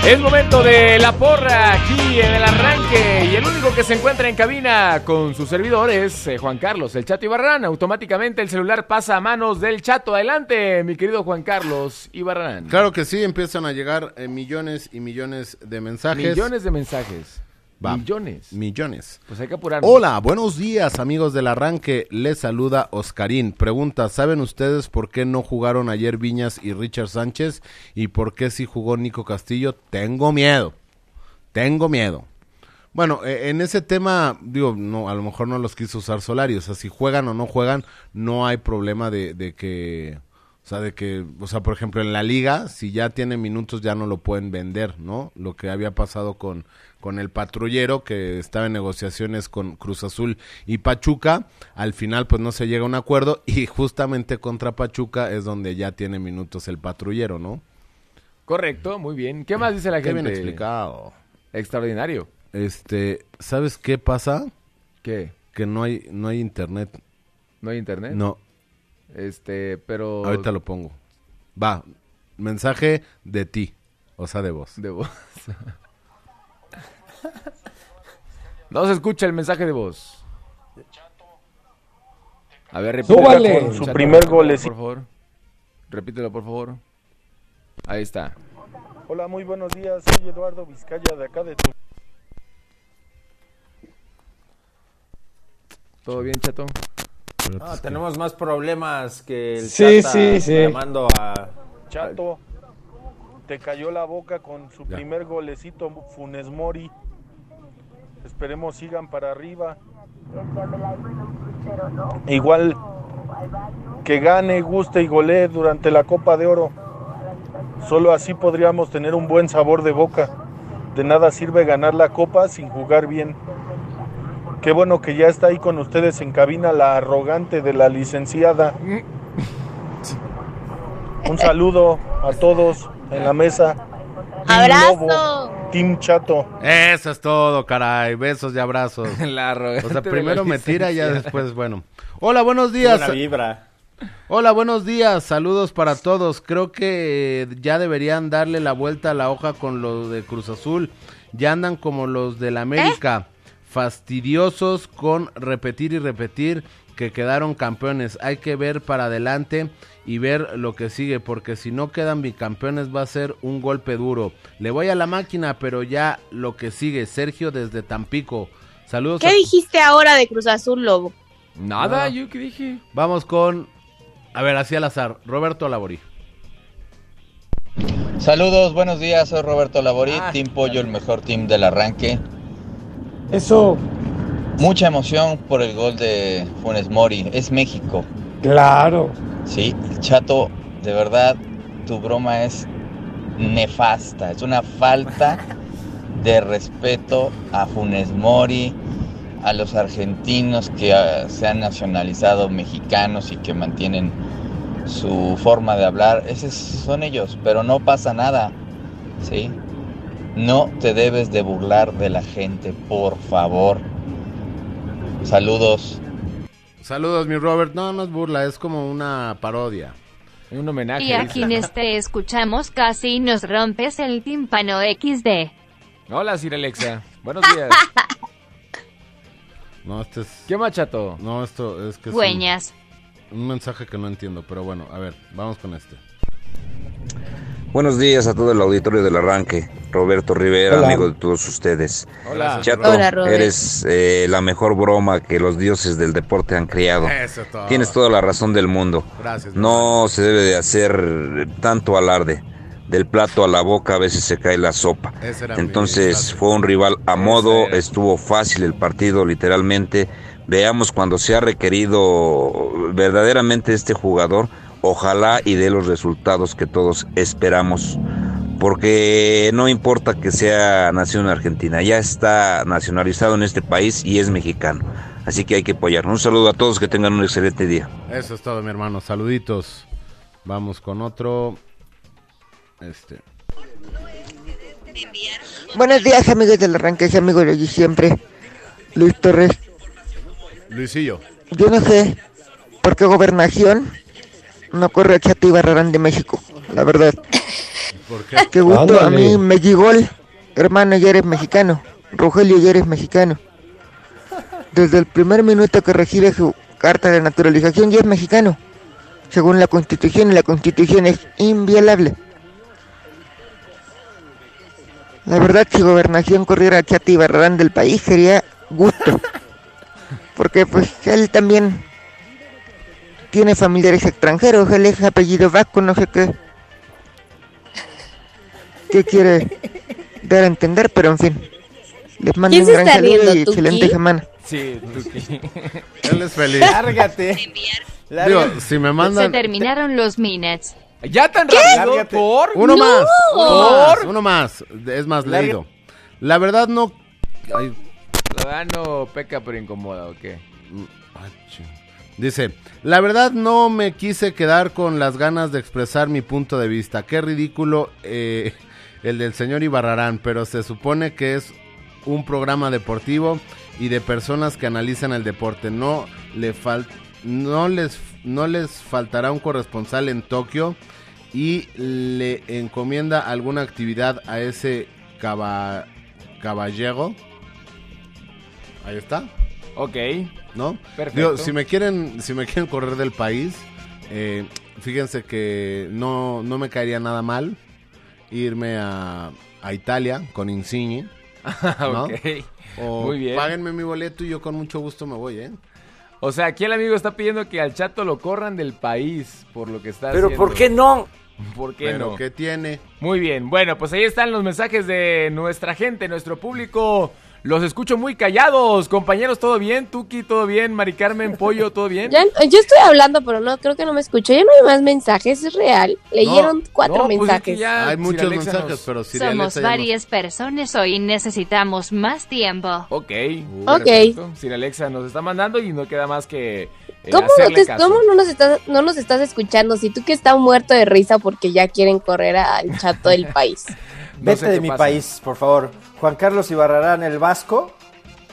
Es momento de la porra aquí en el arranque y el único que se encuentra en cabina con su servidor es eh, Juan Carlos, el Chato Ibarrán. Automáticamente el celular pasa a manos del Chato. Adelante, mi querido Juan Carlos Ibarrán. Claro que sí, empiezan a llegar eh, millones y millones de mensajes. Millones de mensajes. Va. Millones. Millones. Pues hay que apurarnos. Hola, buenos días amigos del arranque. Les saluda Oscarín. Pregunta, ¿saben ustedes por qué no jugaron ayer Viñas y Richard Sánchez? ¿Y por qué sí jugó Nico Castillo? Tengo miedo. Tengo miedo. Bueno, eh, en ese tema, digo, no, a lo mejor no los quiso usar Solari. O sea, si juegan o no juegan, no hay problema de, de que... O sea, de que, o sea, por ejemplo, en la liga, si ya tiene minutos, ya no lo pueden vender, ¿no? Lo que había pasado con, con el patrullero, que estaba en negociaciones con Cruz Azul y Pachuca. Al final, pues no se llega a un acuerdo y justamente contra Pachuca es donde ya tiene minutos el patrullero, ¿no? Correcto, muy bien. ¿Qué más dice la Qué gente? bien explicado. Extraordinario. Este, ¿sabes qué pasa? ¿Qué? Que no hay, no hay internet. ¿No hay internet? No. Este, pero... Ahorita lo pongo. Va, mensaje de ti, o sea, de voz. De voz. no se escucha el mensaje de voz. A ver, repítelo. Súbale. por- Su Chato, primer repítelo, gol es- Por favor. Repítelo, por favor. Ahí está. Hola, muy buenos días. Soy Eduardo Vizcaya de acá de tu... ¿Todo bien, chato? No, tenemos más problemas que el Sí, Chata sí, sí. llamando a... Chato, te cayó la boca con su Ya. primer golecito Funes Mori. Esperemos sigan para arriba. Igual que gane, guste y golee durante la Copa de Oro. Solo así podríamos tener un buen sabor de boca. De nada sirve ganar la copa sin jugar bien. Qué bueno que ya está ahí con ustedes en cabina la arrogante de la licenciada. Un saludo a todos en la mesa. Team ¡Abrazo! Lobo, Team Chato. Eso es todo, caray. Besos y abrazos. La arrogante O sea, de primero la me tira y ya después, bueno. Hola, buenos días. Buena vibra. Hola, buenos días. Saludos para todos. Creo que eh, ya deberían darle la vuelta a la hoja con los de Cruz Azul. Ya andan como los del América. Fastidiosos con repetir y repetir que quedaron campeones. Hay que ver para adelante y ver lo que sigue, porque si no quedan bicampeones va a ser un golpe duro. Le voy a la máquina, pero ya lo que sigue. Sergio desde Tampico. Saludos. ¿Qué a- dijiste ahora de Cruz Azul, Lobo? Nada, No. yo qué dije. Vamos con, a ver, así al azar, Roberto Laborí. Saludos, buenos días, soy Roberto Laborí, Ah, Team Pollo, el mejor team del arranque. Eso, Mucha emoción por el gol de Funes Mori, es México. claro. Sí, Chato, de verdad, tu broma es nefasta, es una falta de respeto a Funes Mori, a los argentinos que ah, se han nacionalizado mexicanos y que mantienen su forma de hablar, esos son ellos, pero no pasa nada, ¿sí? No te debes de burlar de la gente, por favor. Saludos. Saludos, mi Robert. No, no es burla, es como una parodia. Un homenaje. Y a quienes te escuchamos casi nos rompes el tímpano XD. Hola, Sir Alexa. Buenos días. No, este es... ¿Qué más, chato? No, esto es que es un, Güeñas. un mensaje que no entiendo, pero bueno, a ver, vamos con este. Buenos días a todo el auditorio del arranque. Roberto Rivera, Hola. amigo de todos ustedes. Hola. Chato, Hola, eres eh, la mejor broma que los dioses del deporte han creado. Eso todo. Tienes toda la razón del mundo. Gracias. No se debe de hacer tanto alarde. Del plato a la boca a veces se cae la sopa. Entonces fue un rival a modo, estuvo fácil el partido literalmente. Veamos cuando se ha requerido verdaderamente este jugador, ojalá y dé los resultados que todos esperamos. Porque no importa que sea nacido en Argentina, ya está nacionalizado en este país y es mexicano. Así que hay que apoyarlo. Un saludo a todos, que tengan un excelente día. Eso es todo, mi hermano. Saluditos. Vamos con otro. Este. Buenos días, amigos del arranque, es amigo de allí siempre, Luis Torres. Luisillo. Yo no sé por qué gobernación no corre a Chato y Barrarán de México, la verdad. ¿Por qué? Qué gusto, a mí Megigol, hermano, ya eres mexicano. Rogelio, ya eres mexicano. Desde el primer minuto que recibe su carta de naturalización, ya es mexicano. Según la Constitución, y la Constitución es inviolable. La verdad, si gobernación corriera a Chato y Barrarán del país, sería gusto. Porque pues él también tiene familiares extranjeros, él es apellido vasco, no sé qué. ¿Qué quiere dar a entender? Pero en fin. Les mando ¿Quién un se gran saludo y Tuki? excelente semana. Sí, Tuki. Él es feliz. Lárgate. Digo, si me Se mandan terminaron los minutes. ¿Ya tan rápido? Lárgate. ¿Por? uno ¡No! más, uno ¿Por? más, uno más. Es más leído. La verdad no. Ay, La verdad no peca pero incomoda, ¿o qué? mm, ay, ching. Dice, la verdad no me quise quedar con las ganas de expresar mi punto de vista. Qué ridículo eh, el del señor Ibarrarán, pero se supone que es un programa deportivo y de personas que analizan el deporte. No le fal no les no les faltará un corresponsal en Tokio y le encomienda alguna actividad a ese caba- caballero. Ahí está. Ok. ¿No? Perfecto. Digo, si me quieren, si me quieren correr del país, eh, fíjense que no, no me caería nada mal irme a, a Italia con Insigne. ¿no? Ok. O Muy bien. páguenme mi boleto y yo con mucho gusto me voy, ¿eh? O sea, aquí el amigo está pidiendo que al chato lo corran del país por lo que está Pero haciendo. ¿por qué no? ¿Por qué Pero no? ¿qué tiene? Muy bien, bueno, pues ahí están los mensajes de nuestra gente, nuestro público. Los escucho muy callados. Compañeros, ¿todo bien? Tuki, ¿todo bien? Mari Carmen, Pollo, ¿todo bien? Ya- yo estoy hablando, pero no, creo que no me escucho. Ya no hay más mensajes, es real. Leyeron cuatro no, pues es mensajes. que ya Hay muchos Alexa mensajes, nos- pero si Somos varias personas hoy necesitamos más tiempo. Ok. Ok. perfecto. Sir Alexa nos está mandando y no queda más que eh, ¿Cómo, no, te- caso. cómo no, nos estás, no nos estás escuchando? Si tú que estás muerto de risa porque ya quieren correr al chato del país. Vete sé de mi pasa. país, por favor. Juan Carlos Ibarrarán, el Vasco.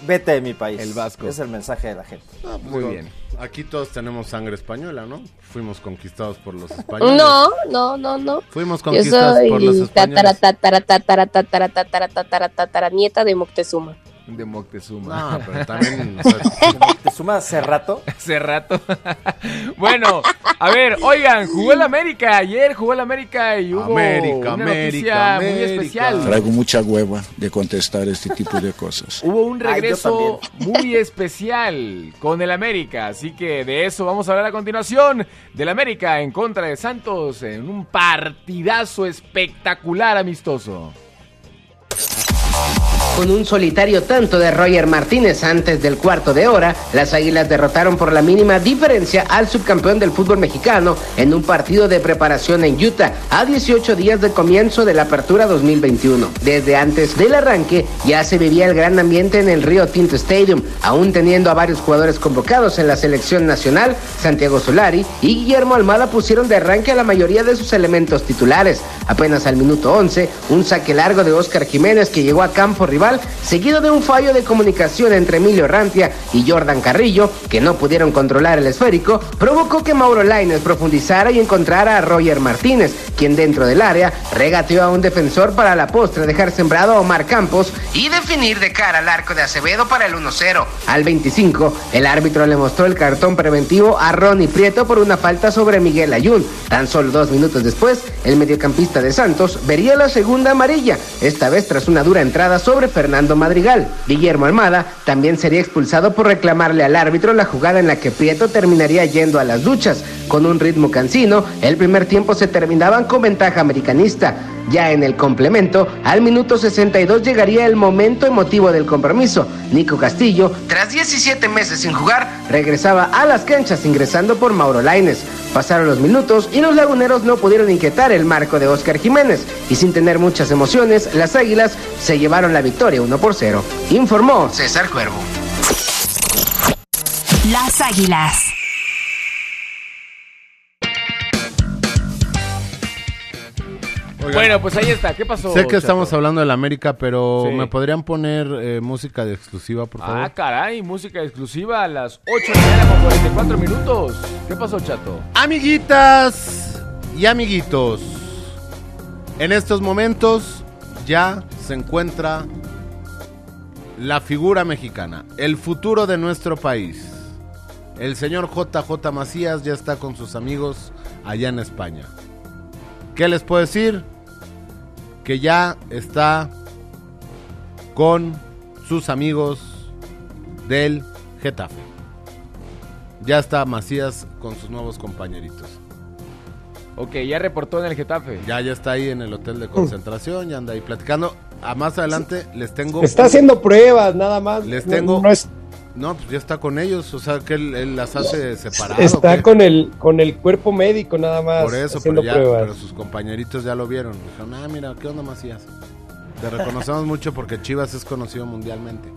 Vete de mi país. El Vasco. Es el mensaje de la gente. Muy bien. Aquí todos tenemos sangre española, ¿no? Fuimos conquistados por los españoles. No, no, no, no. Fuimos Yo conquistados por los españoles. tatara, tatara, tatara, tatara, tatara, tatara, tatara, nieta de Moctezuma. De Moctezuma. No, pero también, o sea, Moctezuma hace rato. Hace rato. bueno, a ver, oigan, jugó el América. Ayer jugó el América y hubo América, una América, noticia muy especial. Traigo mucha hueva de contestar este tipo de cosas. Hubo un Ay, regreso muy especial con el América, así que de eso vamos a hablar a continuación. Del América en contra de Santos en un partidazo espectacular amistoso. Con un solitario tanto de Roger Martínez antes del cuarto de hora, las Águilas derrotaron por la mínima diferencia al subcampeón del fútbol mexicano en un partido de preparación en Utah a 18 días de comienzo de la apertura 2021. Desde antes del arranque ya se vivía el gran ambiente en el Río Tinto Stadium, aún teniendo a varios jugadores convocados en la selección nacional, Santiago Solari y Guillermo Almada pusieron de arranque a la mayoría de sus elementos titulares. Apenas al minuto 11, un saque largo de Oscar Jiménez que llegó a campo rival, seguido de un fallo de comunicación entre Emilio Rantia y Jordan Carrillo, que no pudieron controlar el esférico, provocó que Mauro Laines profundizara y encontrara a Roger Martínez, quien dentro del área regateó a un defensor para la postre dejar sembrado a Omar Campos y definir de cara al arco de Acevedo para el 1-0. Al 25, el árbitro le mostró el cartón preventivo a Ronnie Prieto por una falta sobre Miguel Ayun. Tan solo dos minutos después, el mediocampista de Santos vería la segunda amarilla, esta vez tras una dura entrada sobre Fernando Madrigal. Guillermo Almada también sería expulsado por reclamarle al árbitro la jugada en la que Prieto terminaría yendo a las duchas. Con un ritmo cansino, el primer tiempo se terminaban con ventaja americanista. Ya en el complemento, al minuto 62 llegaría el momento emotivo del compromiso. Nico Castillo, tras 17 meses sin jugar, regresaba a las canchas ingresando por Mauro Laines. Pasaron los minutos y los laguneros no pudieron inquietar el marco de Oscar Jiménez. Y sin tener muchas emociones, las águilas se llevaron la victoria 1 por 0. Informó César Cuervo. Las Águilas. Bueno, pues ahí está. ¿Qué pasó? Sé que Chato? estamos hablando del América, pero Sí. ¿me podrían poner eh, música de exclusiva, por favor? Ah, caray, música exclusiva a las 8 de la mañana con 44 minutos. ¿Qué pasó, chato? Amiguitas y amiguitos, en estos momentos ya se encuentra la figura mexicana, el futuro de nuestro país. El señor JJ Macías ya está con sus amigos allá en España. ¿Qué les puedo decir? Que ya está con sus amigos del Getafe. Ya está Macías con sus nuevos compañeritos. Ok, ya reportó en el Getafe. Ya, ya está ahí en el hotel de concentración, ya anda ahí platicando. A más adelante les tengo. Está haciendo pruebas, nada más. Les No- tengo. no es- No, pues ya está con ellos, o sea que él, él las hace separadas. está con el, con el cuerpo médico, nada más. Por eso, haciendo pero ya, pruebas. pero sus compañeritos ya lo vieron. Dijeron, ah, mira, ¿qué onda Macías? Te reconocemos mucho porque Chivas es conocido mundialmente.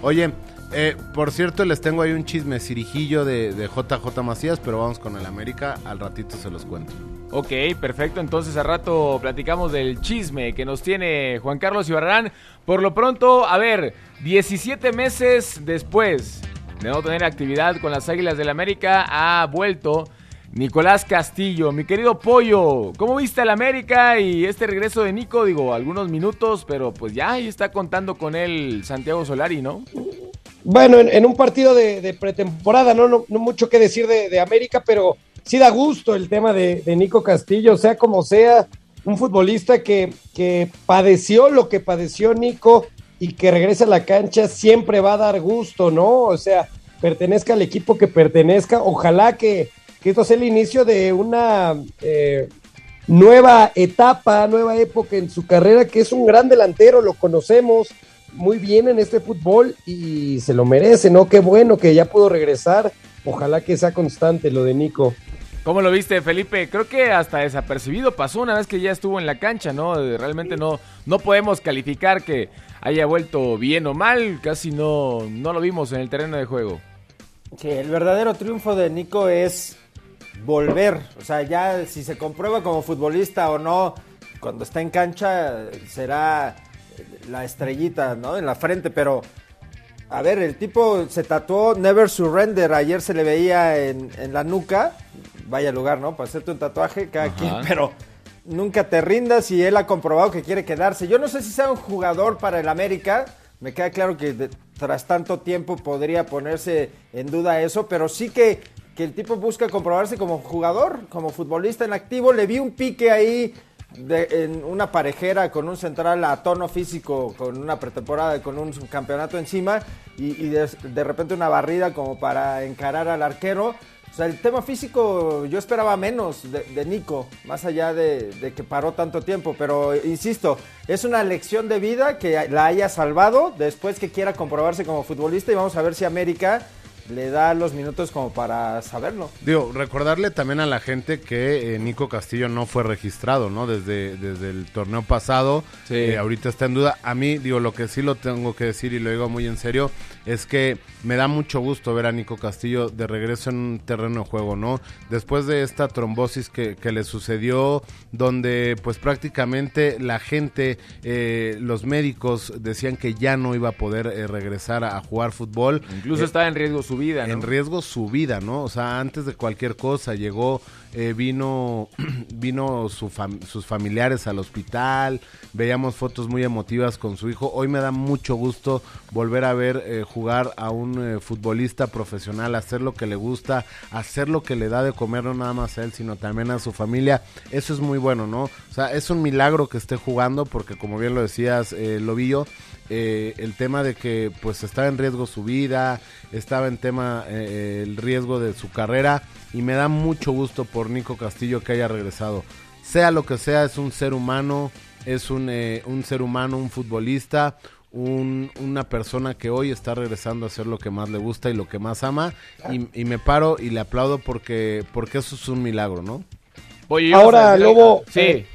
Oye, eh, por cierto, les tengo ahí un chisme cirijillo de, JJ Macías, pero vamos con el América, al ratito se los cuento. Ok, perfecto. Entonces a rato platicamos del chisme que nos tiene Juan Carlos Ibarrán. Por lo pronto, a ver, 17 meses después de no tener actividad con las Águilas del América, ha vuelto Nicolás Castillo. Mi querido Pollo, ¿cómo viste al América y este regreso de Nico? Digo, algunos minutos, pero pues ya ahí está contando con él Santiago Solari, ¿no? Bueno, en, un partido de, pretemporada, ¿no? ¿no? No mucho que decir de, América, pero sí da gusto el tema de, Nico Castillo, sea como sea, un futbolista que, que padeció lo que padeció Nico y que regresa a la cancha, siempre va a dar gusto, ¿no? O sea, pertenezca al equipo que pertenezca, ojalá que, que esto sea el inicio de una eh, nueva etapa, nueva época en su carrera, que es un gran delantero, lo conocemos muy bien en este fútbol y se lo merece, ¿no? Qué bueno que ya pudo regresar, ojalá que sea constante lo de Nico. ¿Cómo lo viste, Felipe? Creo que hasta desapercibido pasó una vez que ya estuvo en la cancha, ¿no? Realmente no, no podemos calificar que haya vuelto bien o mal, casi no, no lo vimos en el terreno de juego. Sí, el verdadero triunfo de Nico es volver, o sea, ya si se comprueba como futbolista o no, cuando está en cancha será la estrellita, ¿no? En la frente, pero a ver, el tipo se tatuó Never Surrender, ayer se le veía en, en la nuca, vaya lugar, ¿no? Para hacerte un tatuaje cada quien, pero nunca te rindas y él ha comprobado que quiere quedarse. Yo no sé si sea un jugador para el América, me queda claro que de, tras tanto tiempo podría ponerse en duda eso, pero sí que, que el tipo busca comprobarse como jugador, como futbolista en activo. Le vi un pique ahí en una parejera con un central a tono físico, con una pretemporada, con un campeonato encima y, de, repente una barrida como para encarar al arquero. O sea, el tema físico yo esperaba menos de, Nico, más allá de, que paró tanto tiempo, pero insisto, es una lección de vida que la haya salvado después que quiera comprobarse como futbolista y vamos a ver si América le da los minutos como para saberlo. Digo, recordarle también a la gente que eh, Nico Castillo no fue registrado, ¿no? Desde, desde el torneo pasado, sí. eh, ahorita está en duda. A mí, digo, lo que sí lo tengo que decir y lo digo muy en serio, es que me da mucho gusto ver a Nico Castillo de regreso en un terreno de juego, ¿no? Después de esta trombosis que, que le sucedió, donde pues prácticamente la gente, eh, los médicos decían que ya no iba a poder eh, regresar a, a, jugar fútbol. Incluso estaba en riesgo su vida, ¿no? En riesgo su vida, ¿no? O sea, antes de cualquier cosa llegó, eh, vino, vino su fam sus familiares al hospital, veíamos fotos muy emotivas con su hijo. Hoy me da mucho gusto volver a ver eh, jugar a un eh, futbolista profesional, hacer lo que le gusta, hacer lo que le da de comer no nada más a él, sino también a su familia. Eso es muy bueno, ¿no? O sea, es un milagro que esté jugando porque como bien lo decías, eh, Lobillo, eh, el tema de que pues estaba en riesgo su vida, estaba en tema eh, el riesgo de su carrera y me da mucho gusto por Nico Castillo que haya regresado. Sea lo que sea, es un ser humano, es un, eh, un ser humano, un futbolista, un, una persona que hoy está regresando a hacer lo que más le gusta y lo que más ama y, y me paro y le aplaudo porque, porque eso es un milagro, ¿no? Oye, Ahora, Lobo, sí.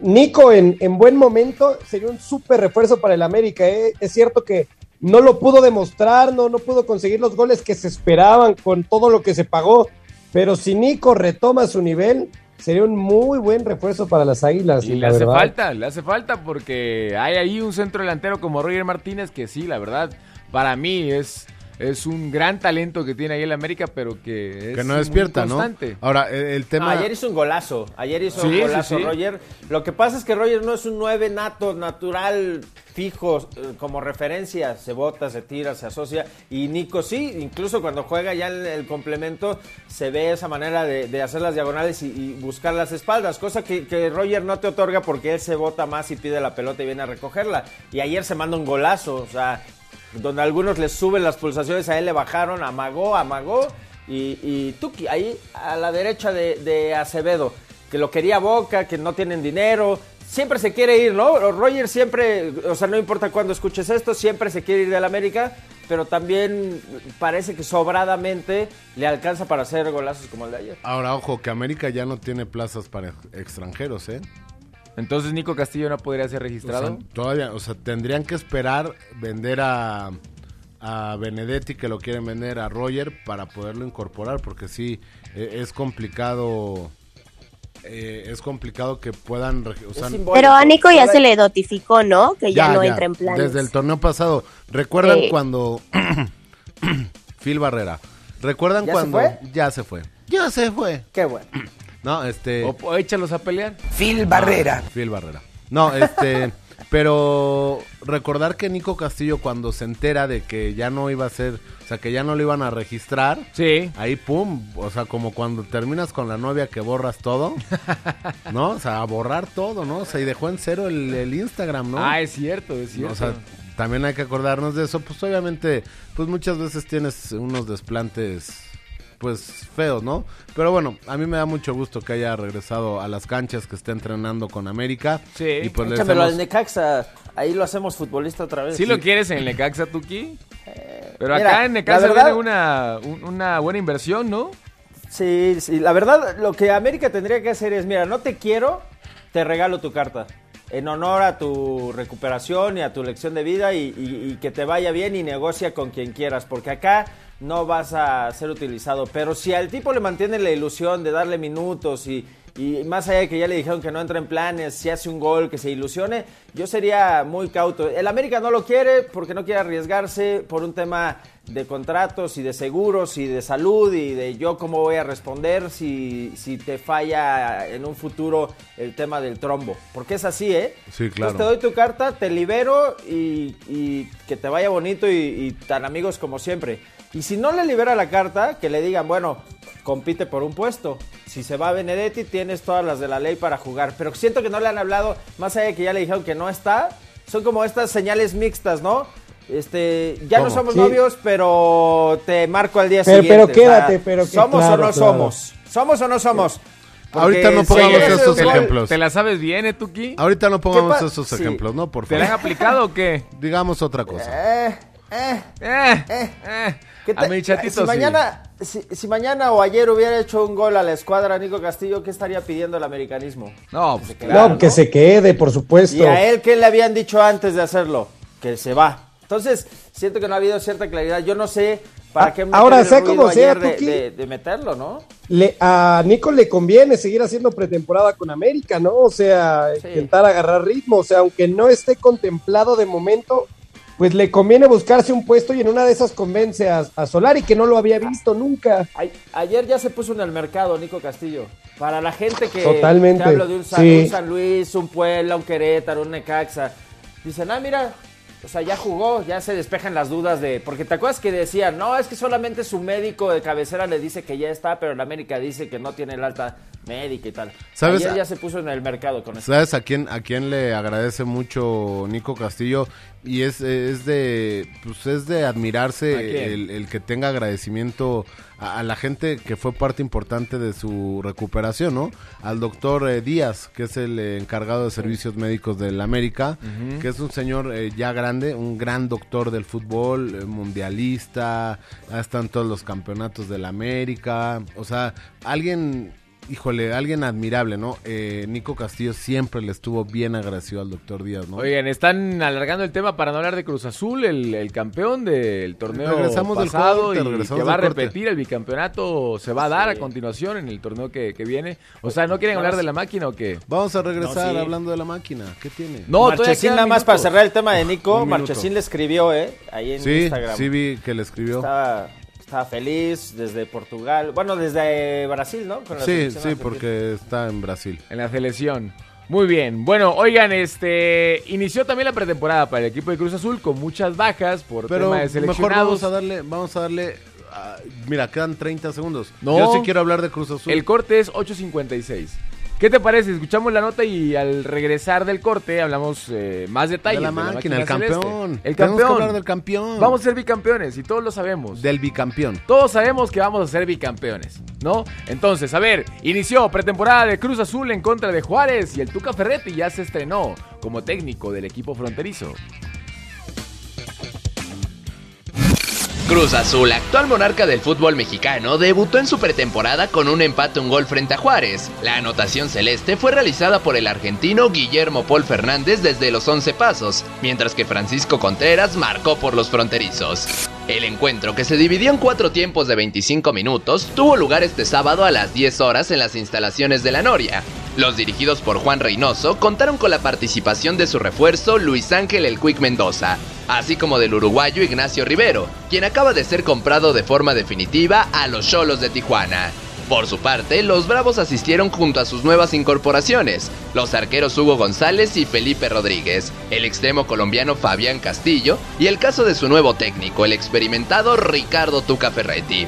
Nico en, en, buen momento sería un súper refuerzo para el América. ¿eh? Es cierto que no lo pudo demostrar, no, no pudo conseguir los goles que se esperaban con todo lo que se pagó, pero si Nico retoma su nivel, sería un muy buen refuerzo para las Águilas. Y le hace verdad. falta, le hace falta porque hay ahí un centro delantero como Roger Martínez que sí, la verdad, para mí es es un gran talento que tiene ahí el América, pero que es que no despierta, ¿no? Ahora, el tema. No, ayer hizo un golazo. Ayer hizo sí, un golazo, sí, sí. Roger. Lo que pasa es que Roger no es un 9 nato, natural, fijo, eh, como referencia. Se bota, se tira, se asocia. Y Nico sí, incluso cuando juega ya el, el complemento, se ve esa manera de, de hacer las diagonales y, y, buscar las espaldas. Cosa que, que Roger no te otorga porque él se bota más y pide la pelota y viene a recogerla. Y ayer se manda un golazo. O sea donde algunos le suben las pulsaciones, a él le bajaron, amagó, amagó, y, y Tuki, ahí a la derecha de, de, Acevedo, que lo quería Boca, que no tienen dinero, siempre se quiere ir, ¿no? Roger siempre, o sea, no importa cuándo escuches esto, siempre se quiere ir del América, pero también parece que sobradamente le alcanza para hacer golazos como el de ayer. Ahora, ojo, que América ya no tiene plazas para extranjeros, ¿eh? Entonces Nico Castillo no podría ser registrado. O sea, todavía, o sea, tendrían que esperar vender a, a Benedetti que lo quieren vender a Roger para poderlo incorporar, porque sí, e- es complicado. eh, es complicado que puedan. o sea, Pero a Nico ya se le notificó, ¿no? Que ya, no entra en planes. Desde el torneo pasado. ¿Recuerdan Sí. cuando. Phil Barrera. ¿Recuerdan ¿Ya se cuando. fue? Ya se fue. Ya se fue. Qué bueno. No, este. O, o échalos a pelear. Phil Barrera. Phil Barrera. No, este. pero recordar que Nico Castillo, cuando se entera de que ya no iba a ser. O sea, que ya no lo iban a registrar. Sí. Ahí, pum. O sea, como cuando terminas con la novia que borras todo. ¿No? O sea, a borrar todo, ¿no? O sea, y dejó en cero el, el Instagram, ¿no? Ah, es cierto, es cierto. O sea, también hay que acordarnos de eso. Pues obviamente, pues muchas veces tienes unos desplantes, pues feos, ¿no? Pero bueno, a mí me da mucho gusto que haya regresado a las canchas, que esté entrenando con América. Sí. Y pues Échamelo al Necaxa. Ahí lo hacemos futbolista otra vez. ¿Sí lo quieres en el Necaxa, Tuki? Pero mira, acá en Necaxa verdad- viene una, un- una buena inversión, ¿no? Sí, sí, la verdad, lo que América tendría que hacer es, mira, no te quiero, te regalo tu carta. En honor a tu recuperación y a tu lección de vida y, que te vaya bien y negocia con quien quieras, porque acá no vas a ser utilizado. Pero si al tipo le mantiene la ilusión de darle minutos y, y más allá de que ya le dijeron que no entra en planes, si hace un gol, que se ilusione, yo sería muy cauto. El América no lo quiere porque no quiere arriesgarse por un tema de contratos y de seguros y de salud y de yo cómo voy a responder si, si te falla en un futuro el tema del trombo. Porque es así, ¿eh? Sí, claro. Entonces te doy tu carta, te libero y, y que te vaya bonito y, y tan amigos como siempre. Y si no le libera la carta, que le digan, bueno, compite por un puesto. Si se va Benedetti, tienes todas las de la ley para jugar. Pero siento que no le han hablado, más allá de que ya le dijeron que no está, son como estas señales mixtas, ¿no? Este, ya no ¿Cómo? somos Sí. novios, pero te marco al día Pero- siguiente. pero quédate, pero que- ¿Somos claro, o no claro. somos? ¿Somos o no somos? Ahorita no Porque pongamos un gol- ejemplos. ¿Te la sabes bien, eh, Tuki? Ahorita no pongamos ¿Qué pa- esos sí. ejemplos, ¿no? Por ¿Te favor. la han aplicado o qué? Digamos otra cosa. Eh, eh, Eh, eh. ¿Qué A mi chatito si sí. mañana, si, si mañana o ayer hubiera hecho un gol a la escuadra Nico Castillo, ¿qué estaría pidiendo el americanismo? No, pues no, que se quede, por supuesto. Y a él, ¿qué le habían dicho antes de hacerlo? Que se va. Entonces, siento que no ha habido cierta claridad. Yo no sé para Ah, qué ahora, sea como sea, de, de- de meterlo, ¿no? Le, a Nico le conviene seguir haciendo pretemporada con América, ¿no? O sea, intentar agarrar ritmo. O sea, aunque no esté contemplado de momento, pues le conviene buscarse un puesto y en una de esas convence a, a Solari, que no lo había visto nunca. Ay- ayer ya se puso en el mercado Nico Castillo. Para la gente que, Totalmente, que habla de un San, sí. un San Luis, un Puebla, un Querétaro, un Necaxa, dicen, ah, mira, o sea, ya jugó, ya se despejan las dudas de... Porque te acuerdas que decían, no, es que solamente su médico de cabecera le dice que ya está, pero el América dice que no tiene el alta médica y tal. ¿Sabes? Ayer ya se puso en el mercado con eso. ¿Sabes a quién, a quién le agradece mucho Nico Castillo? Y es, es de pues es de ¿A admirarse el que tenga agradecimiento a, a la gente que fue parte importante de su recuperación, ¿no? Al doctor eh, Díaz, que es el eh, encargado de servicios médicos del América, que es un señor eh, ya grande, un gran doctor del fútbol, eh, mundialista, ha estado en todos los campeonatos del América, o sea, alguien híjole, alguien admirable, ¿no? Eh, Nico Castillo siempre le estuvo bien agradecido al doctor Díaz, ¿no? Oigan, están alargando el tema para no hablar de Cruz Azul, el, el campeón del torneo Regresamos del corte, y regresamos que va a corte. repetir el bicampeonato, se va a dar a continuación en el torneo que, que viene. O sea, ¿no quieren hablar de la máquina o qué? Vamos a regresar No, sí. hablando de la máquina. ¿Qué tiene? No, Marchesín, nada más para cerrar el tema de Nico. Marchesín le escribió, ¿eh? Ahí en Sí, Instagram. sí vi que le escribió. Estaba, estaba feliz desde Portugal, bueno, desde Brasil, ¿no? Con la Sí, sí, argentina. porque está en Brasil. En la selección. Muy bien. Bueno, oigan, este inició también la pretemporada para el equipo de Cruz Azul con muchas bajas por Pero tema de mejor seleccionados. vamos a darle, vamos a darle, ah, mira, quedan 30 segundos. No. Yo sí quiero hablar de Cruz Azul. El corte es 8.56. ¿Qué te parece? Escuchamos la nota y al regresar del corte hablamos eh, más detalles. de la máquina, el celeste. campeón. El que campeón. hablar del campeón. Vamos a ser bicampeones y todos lo sabemos. del bicampeón. Todos sabemos que vamos a ser bicampeones, ¿no? Entonces, a ver, inició pretemporada de Cruz Azul en contra de Juárez y el Tuca Ferretti ya se estrenó como técnico del equipo fronterizo. Cruz Azul, actual monarca del fútbol mexicano, debutó en su pretemporada con un empate un gol frente a Juárez. La anotación celeste fue realizada por el argentino Guillermo Paul Fernández desde los 11 pasos, mientras que Francisco Contreras marcó por los fronterizos. El encuentro, que se dividió en cuatro tiempos de 25 minutos, tuvo lugar este sábado a las 10 horas en las instalaciones de la Noria. Los dirigidos por Juan Reynoso contaron con la participación de su refuerzo Luis Ángel El Quick Mendoza, así como del uruguayo Ignacio Rivero, quien acaba de ser comprado de forma definitiva a los Cholos de Tijuana. Por su parte, los Bravos asistieron junto a sus nuevas incorporaciones, los arqueros Hugo González y Felipe Rodríguez, el extremo colombiano Fabián Castillo y el caso de su nuevo técnico, el experimentado Ricardo Tuca Ferretti.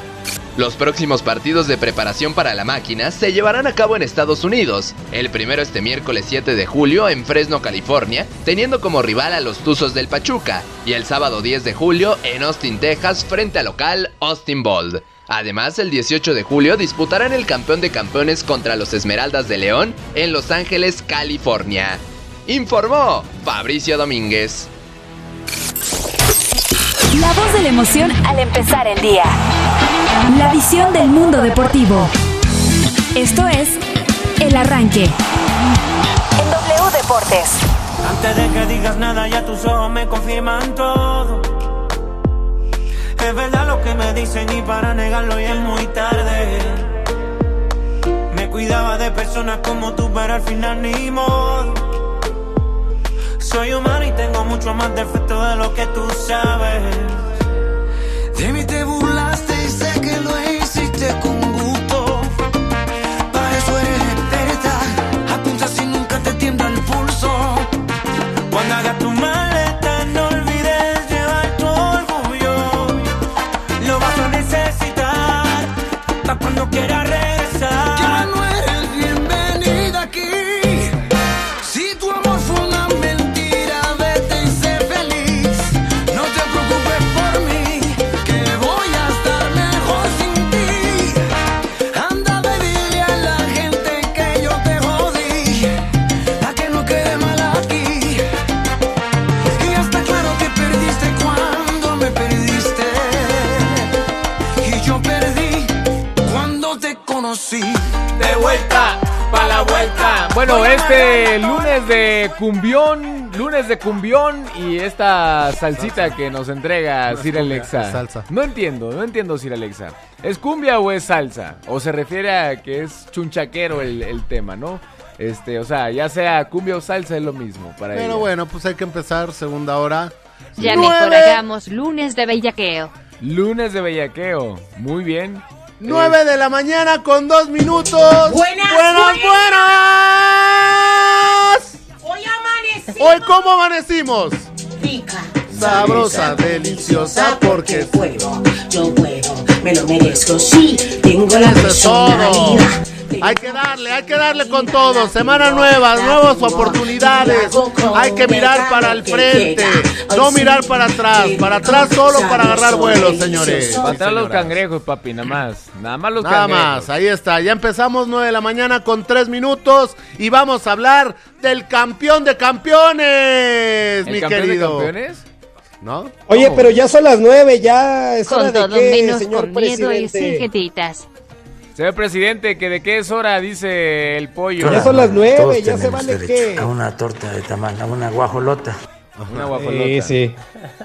Los próximos partidos de preparación para la máquina se llevarán a cabo en Estados Unidos. El primero este miércoles 7 de julio en Fresno, California, teniendo como rival a los Tuzos del Pachuca, y el sábado 10 de julio en Austin, Texas, frente al local Austin Bold. Además, el 18 de julio disputarán el campeón de campeones contra los Esmeraldas de León en Los Ángeles, California. Informó Fabricio Domínguez. La voz de la emoción al empezar el día. La visión del mundo deportivo. Esto es El Arranque. En W Deportes. Antes de que digas nada, ya tus ojos me confirman todo. Es verdad lo que me dicen y para negarlo ya es muy tarde. Me cuidaba de personas como tú, pero al final ni modo. Soy humano y tengo mucho más defectos de lo que tú sabes. De mí te burlaste y sé que lo hiciste vuelta. Bueno, este lunes de cumbión, lunes de cumbión y esta salsita que nos entrega No Sir cumbia, Alexa. es salsa. No entiendo, no entiendo Sir Alexa. ¿Es cumbia o es salsa? O se refiere a que es chunchaquero el, el tema, ¿no? Este, o sea, ya sea cumbia o salsa es lo mismo para ella. Pero bueno, pues hay que empezar, segunda hora. Ya Nueve. mejor hagamos lunes de bellaqueo. Lunes de bellaqueo. Muy bien. 9 de la mañana con dos minutos. Buenas, buenas, buenas. Hoy amanecí. Hoy, ¿cómo amanecimos? Rica. Sabrosa, deliciosa, porque puedo, yo puedo, me lo merezco, sí, tengo la personalidad. Hay que darle, hay que darle con todo. Semana nueva, nuevas oportunidades. Hay que mirar para el frente, no mirar para atrás. Para atrás solo para agarrar vuelo, señores. Para atrás los cangrejos, papi, nada más. Nada más los Nada cangrejos. más, ahí está. Ya empezamos 9 de la mañana con 3 minutos y vamos a hablar del campeón de campeones, ¿El mi campeón de querido. campeones? ¿No? Oye, pero ya son las nueve, ya es hora Con de todo qué, menos señor con miedo y presidente. Señor presidente, que de qué es hora, dice el pollo. Ya son las nueve, Todos ya se vale derecho qué. A una torta de tamal, a una guajolota. Una guajolota. Sí, sí.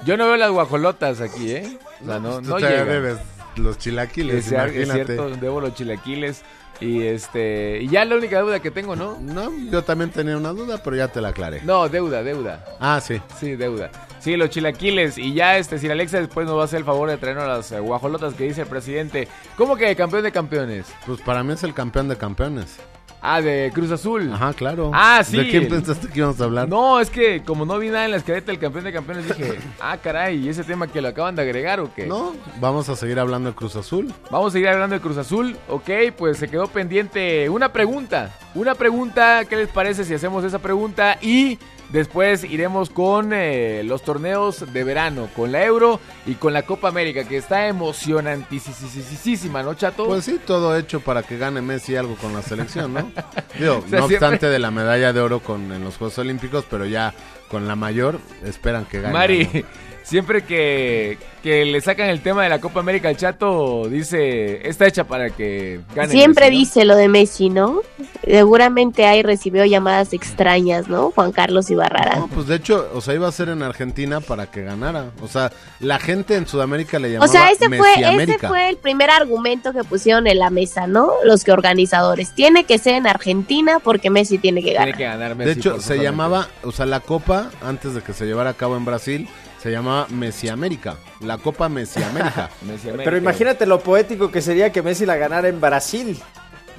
Yo no veo las guajolotas aquí, ¿eh? O sea, no, Tú no te llegan. debes los chilaquiles, Es, cier- es imagínate. cierto, debo los chilaquiles. Y este. Y ya la única deuda que tengo, ¿no? No, yo también tenía una duda, pero ya te la aclaré. No, deuda, deuda. Ah, sí. Sí, deuda. Sí, los chilaquiles. Y ya, este, si Alexa después nos va a hacer el favor de traernos las eh, guajolotas que dice el presidente. ¿Cómo que campeón de campeones? Pues para mí es el campeón de campeones. Ah, de Cruz Azul. Ajá, claro. Ah, sí. ¿De quién pensaste que íbamos a hablar? No, es que como no vi nada en la escaleta del campeón de campeones, dije, ah, caray, ¿y ese tema que lo acaban de agregar o qué? No, vamos a seguir hablando de Cruz Azul. Vamos a seguir hablando de Cruz Azul. Ok, pues se quedó pendiente una pregunta. Una pregunta, ¿qué les parece si hacemos esa pregunta? Y después iremos con eh, los torneos de verano, con la Euro y con la Copa América, que está emocionantísima, ¿no, chato? Pues sí, todo hecho para que gane Messi algo con la selección, ¿no? Digo, O sea, no siempre- obstante de la medalla de oro con, en los Juegos Olímpicos, pero ya con la mayor esperan que gane. Mari. Siempre que, que le sacan el tema de la Copa América al Chato, dice, está hecha para que gane. Siempre Messi, ¿no? dice lo de Messi, ¿no? Seguramente ahí recibió llamadas extrañas, ¿no? Juan Carlos Ibarrara. No, pues de hecho, o sea, iba a ser en Argentina para que ganara. O sea, la gente en Sudamérica le llamaba O sea, ese fue, ese fue el primer argumento que pusieron en la mesa, ¿no? Los que organizadores. Tiene que ser en Argentina porque Messi tiene que ganar. Tiene que ganar De Messi. hecho, se llamaba, o sea, la copa, antes de que se llevara a cabo en Brasil, se llamaba Messi América. La Copa Messi América. Messi América. Pero imagínate lo poético que sería que Messi la ganara en Brasil,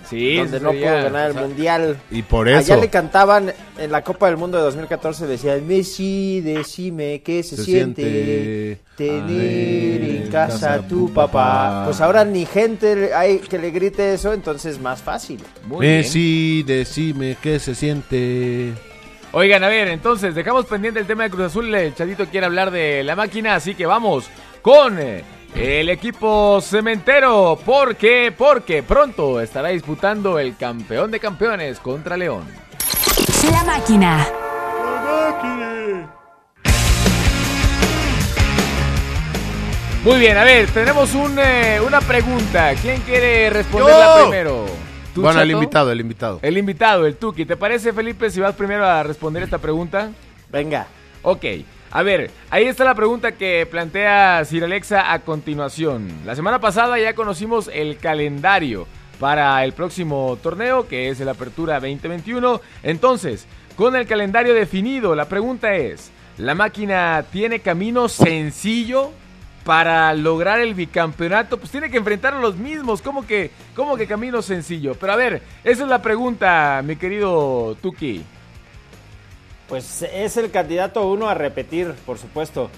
Sí, donde no sería- pudo ganar el o sea, Mundial. Y por Allá eso le cantaban en la Copa del Mundo de 2014, decían, Messi, decime qué se, se siente, siente tener en en casa a tu papá. Pues ahora ni gente hay que le grite eso, entonces más fácil. Muy bien. Messi, decime qué se siente. Oigan, a ver, entonces, dejamos pendiente el tema de Cruz Azul. El Chadito quiere hablar de la máquina, así que vamos con eh, el equipo cementero. ¿Por qué? Porque pronto estará disputando el campeón de campeones contra León. La máquina. Muy bien, a ver, tenemos un, eh, una pregunta. ¿Quién quiere responderla ¡Yo! primero? ¿Tú, Bueno, el invitado, el invitado. El invitado, el Tuki. ¿Te parece, Felipe, si vas primero a responder esta pregunta? Venga. Ok. A ver, ahí está la pregunta que plantea Sir Alexa a continuación. La semana pasada ya conocimos el calendario para el próximo torneo, que es el Apertura 2021. Entonces, con el calendario definido, la pregunta es, ¿la máquina tiene camino sencillo para lograr el bicampeonato? Pues tiene que enfrentar a los mismos. ¿Cómo que, cómo que camino sencillo? Pero a ver, esa es la pregunta, mi querido Tuki. Pues es el candidato uno a repetir, por supuesto.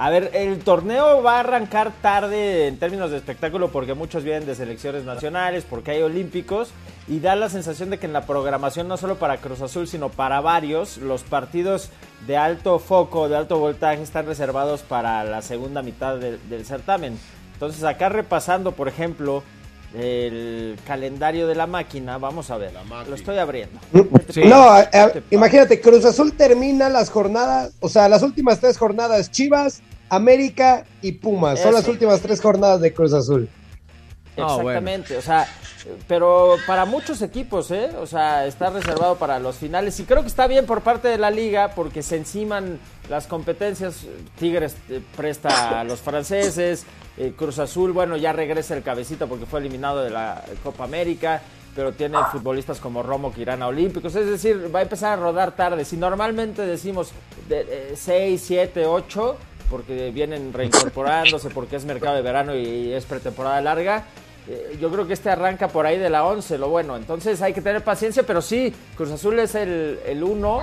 A ver, el torneo va a arrancar tarde en términos de espectáculo porque muchos vienen de selecciones nacionales, porque hay olímpicos y da la sensación de que en la programación no solo para Cruz Azul, sino para varios, los partidos de alto foco, de alto voltaje están reservados para la segunda mitad del, certamen. Entonces acá repasando, por ejemplo, el calendario de la máquina, vamos a ver, lo estoy abriendo. No, a- a- imagínate, Cruz Azul termina las jornadas, o sea, las últimas tres jornadas, Chivas, América y Pumas. Son Eso. las últimas tres jornadas de Cruz Azul. Exactamente, o sea, pero para muchos equipos, ¿eh? O sea, está reservado para los finales y creo que está bien por parte de la liga porque se enciman las competencias. Tigres eh, presta a los franceses, eh, Cruz Azul, bueno, ya regresa el cabecito porque fue eliminado de la Copa América, pero tiene futbolistas como Romo que irán a Olímpicos, es decir, va a empezar a rodar tarde. Si normalmente decimos 6, 7, 8, porque vienen reincorporándose, porque es mercado de verano y es pretemporada larga. Eh, Yo creo que este arranca por ahí de la 11, lo bueno. Entonces hay que tener paciencia, pero sí, Cruz Azul es el, el uno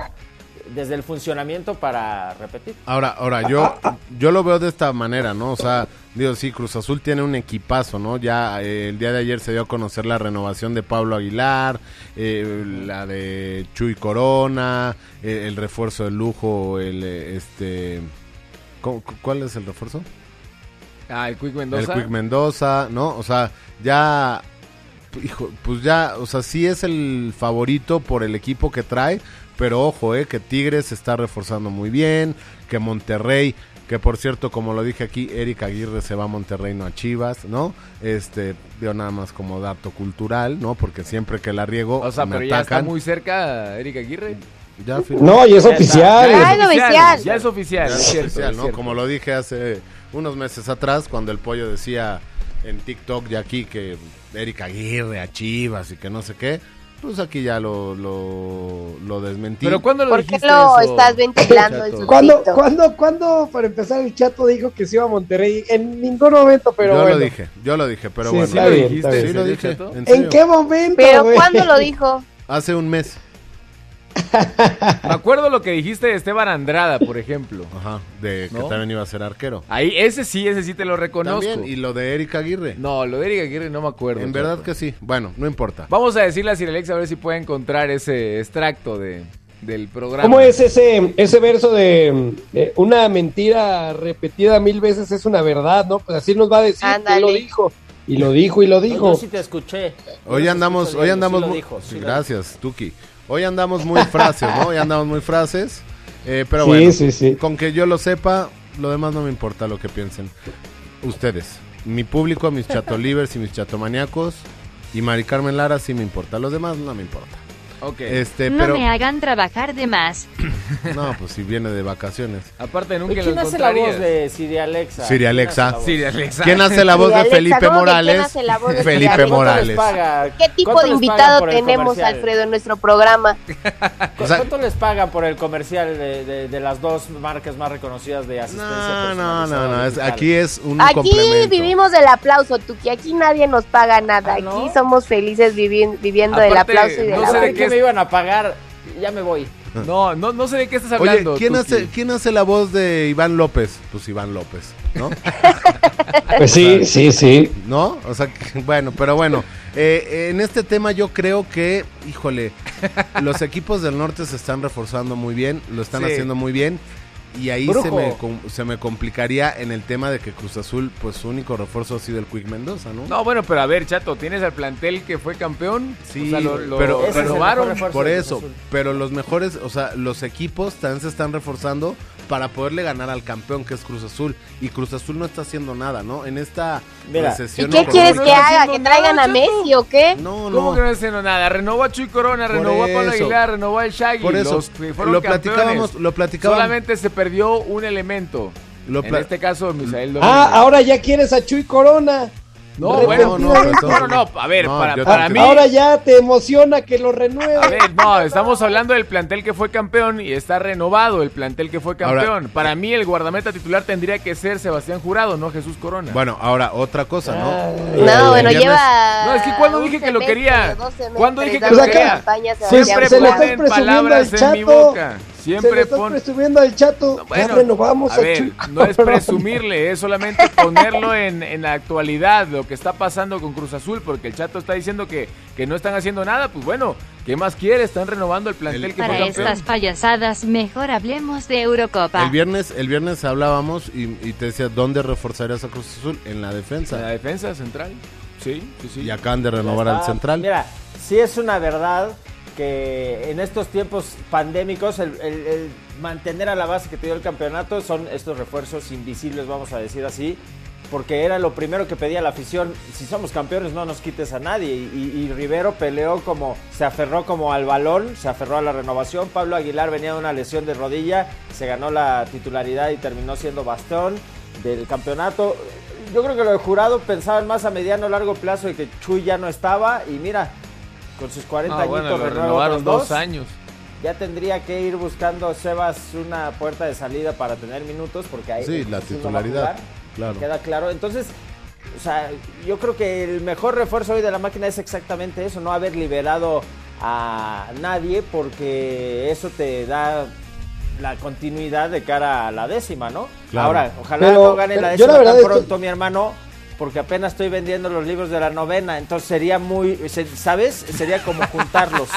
desde el funcionamiento para repetir. Ahora, ahora, yo, yo lo veo de esta manera, ¿no? O sea, digo, sí, Cruz Azul tiene un equipazo, ¿no? Ya eh, el día de ayer se dio a conocer la renovación de Pablo Aguilar, eh, la de Chuy Corona, el refuerzo de lujo, el, este... ¿cómo- cu- ¿Cuál es el refuerzo? Ah, el Quick Mendoza. El Quick Mendoza, ¿no? O sea, ya, hijo, pues ya, o sea, sí es el favorito por el equipo que trae, pero ojo, eh, que Tigres se está reforzando muy bien, que Monterrey, que por cierto, como lo dije aquí, Eric Aguirre se va a Monterrey, no a Chivas, ¿no? Este, digo nada más como dato cultural, ¿no? Porque siempre que la riego, O sea, me pero ya está atacan. muy cerca Erika Aguirre. Ya. No, y es oficial. Ah, es oficial. Ya es oficial. Ya es oficial, ¿no? Como lo dije hace unos meses atrás, cuando el pollo decía en TikTok ya aquí que Erika Aguirre a Chivas y que no sé qué, pues aquí ya lo, lo, lo desmentí. Pero ¿cuándo lo ¿Por qué dijiste lo eso, estás ventilando Chato? eso? ¿Cuándo, ¿cuándo, ¿Cuándo, para empezar, el chato dijo que se iba a Monterrey? En ningún momento, pero yo bueno. lo dije, yo lo dije, pero Sí, bueno. bien, Sí bien. lo ¿En dije. ¿en ¿En qué momento? Pero güey? ¿cuándo lo dijo? Hace un mes. Me acuerdo lo que dijiste de Esteban Andrada, por ejemplo. Ajá, de que ¿No? también iba a ser arquero. Ahí, ese sí, ese sí te lo reconozco. También, y lo de Erika Aguirre. No, lo de Erika Aguirre no me acuerdo. en verdad que sí. Bueno, no importa. Vamos a decirle a Sir Alex a ver si puede encontrar ese extracto de, del programa. ¿Cómo es ese, ese verso de eh, una mentira repetida mil veces es una verdad, no? Pues así nos va a decir que lo dijo. Y lo dijo y lo dijo. yo sí te escuché. Hoy andamos, hoy andamos sí lo muy, dijo, sí sí, lo gracias, Tuki. Hoy andamos muy frases, ¿no? Hoy andamos muy frases. Eh, pero Sí, bueno, sí, sí. con que yo lo sepa, Lo demás no me importa lo que piensen. Ustedes, mi público, mis chatolivers y mis chatomaniacos. Y Mari Carmen Lara sí me importa. Los demás no me importa. Ok. Este, no pero. me hagan trabajar de más. No, pues si viene de vacaciones. Aparte, nunca ¿Y lo ¿Quién hace la voz de Siri Alexa? Siri Alexa. Siri Alexa. ¿Quién hace la voz de Felipe ¿cómo que quién Morales? hace la voz de Siri Felipe? Morales. ¿Qué tipo ¿Cuánto de invitado tenemos? Alfredo, en nuestro programa? ¿Cu- O sea- ¿Cuánto les pagan por el comercial de, de- de las dos marcas más reconocidas de asistencia No, no, no, no. es- aquí es un Aquí complemento. vivimos del aplauso, Tuki. Aquí nadie nos paga nada. ¿Ah, no? Aquí somos felices vivi- viviendo del aplauso y de no la sé de qué que me iban a pagar, ya me voy. No, no, no sé de qué estás Oye, hablando. ¿quién Tuki. hace, ¿quién hace la voz de Iván López? Pues Iván López, ¿no? Pues sí, sí, sí. ¿No? O sea, que- bueno, pero bueno. eh, en este tema yo creo que, híjole, los equipos del norte se están reforzando muy bien, lo están Sí. haciendo muy bien. Y ahí se me, se me complicaría en el tema de que Cruz Azul, pues su único refuerzo ha sido el Quick Mendoza, ¿no? No, bueno, pero a ver, Chato, ¿tienes al plantel que fue campeón? Sí, O sea, lo, lo pero es renovaron. Por eso, pero los mejores, o sea, los equipos también se están reforzando para poderle ganar al campeón que es Cruz Azul. Y Cruz Azul no está haciendo nada, ¿no? En esta Mira. ¿Y recesión. qué quieres que haga? ¿Que traigan a Messi o qué? No, ¿Cómo no. que no está haciendo nada? Renovó a Chuy Corona, Por renovó a Pablo. Aguilar, renovó al Shaggy. Por eso, los que fueron lo campeones. platicábamos, lo platicábamos. Solamente se perdió un elemento. Lo en este caso, Misael Domínguez. Ah, ahora ya quieres a Chuy Corona. No, No, bueno, no, no, no, no, no, a ver, no, para, para te- mí... Ahora ya te emociona que lo renueve. A ver, no, estamos hablando del plantel que fue campeón y está renovado el plantel que fue Ahora- campeón. Para mí el guardameta titular tendría que ser Sebastián Jurado, no Jesús Corona. Bueno, ahora otra cosa, ¿no? No, bueno, viernes- lleva. No, es que cuando dije que lo quería, o dos semestres ¿cuándo dije que lo Pues quería? campaña, Siempre se estás presumiendo palabras al en mi chato. Se Siempre estás pon... presumiendo al chato. Bueno, ya renovamos a a, ver, no es presumirle, es solamente ponerlo en, en la actualidad, lo que está pasando con Cruz Azul, porque el Chato está diciendo que, que no están haciendo nada, pues bueno, ¿qué más quiere? Están renovando el plantel que fue Para estas payasadas, mejor hablemos de Eurocopa. El viernes, el viernes hablábamos y, y te decía, ¿dónde reforzarías a Cruz Azul? En la En la defensa. defensa central, sí, sí, sí. Y acaban de renovar al central. Mira, sí es una verdad que en estos tiempos pandémicos el, mantener a la base que te dio el campeonato son estos refuerzos invisibles, vamos a decir así, porque era lo primero que pedía la afición. Si somos campeones no nos quites a nadie. Y, y- y Rivero peleó como, se aferró como al balón, se aferró a la renovación. Pablo Aguilar venía de una lesión de rodilla, se ganó la titularidad y terminó siendo bastón del campeonato. Yo creo que lo de jurado pensaban más a mediano o largo plazo de que Chuy ya no estaba y mira, con sus 40 Ah, añitos bueno, lo renueva renovaron otros dos años. Ya tendría que ir buscando Sebas una puerta de salida para tener minutos porque ahí Sí, la titularidad, claro. Queda claro. Entonces, o sea, yo creo que el mejor refuerzo hoy de la máquina es exactamente eso, no haber liberado a nadie porque eso te da la continuidad de cara a la décima, ¿no? Claro. Ahora, ojalá Pero- no gane la yo décima la tan es que- pronto, mi hermano, porque apenas estoy vendiendo los libros de la novena, entonces sería muy, ¿sabes? Sería como juntarlos,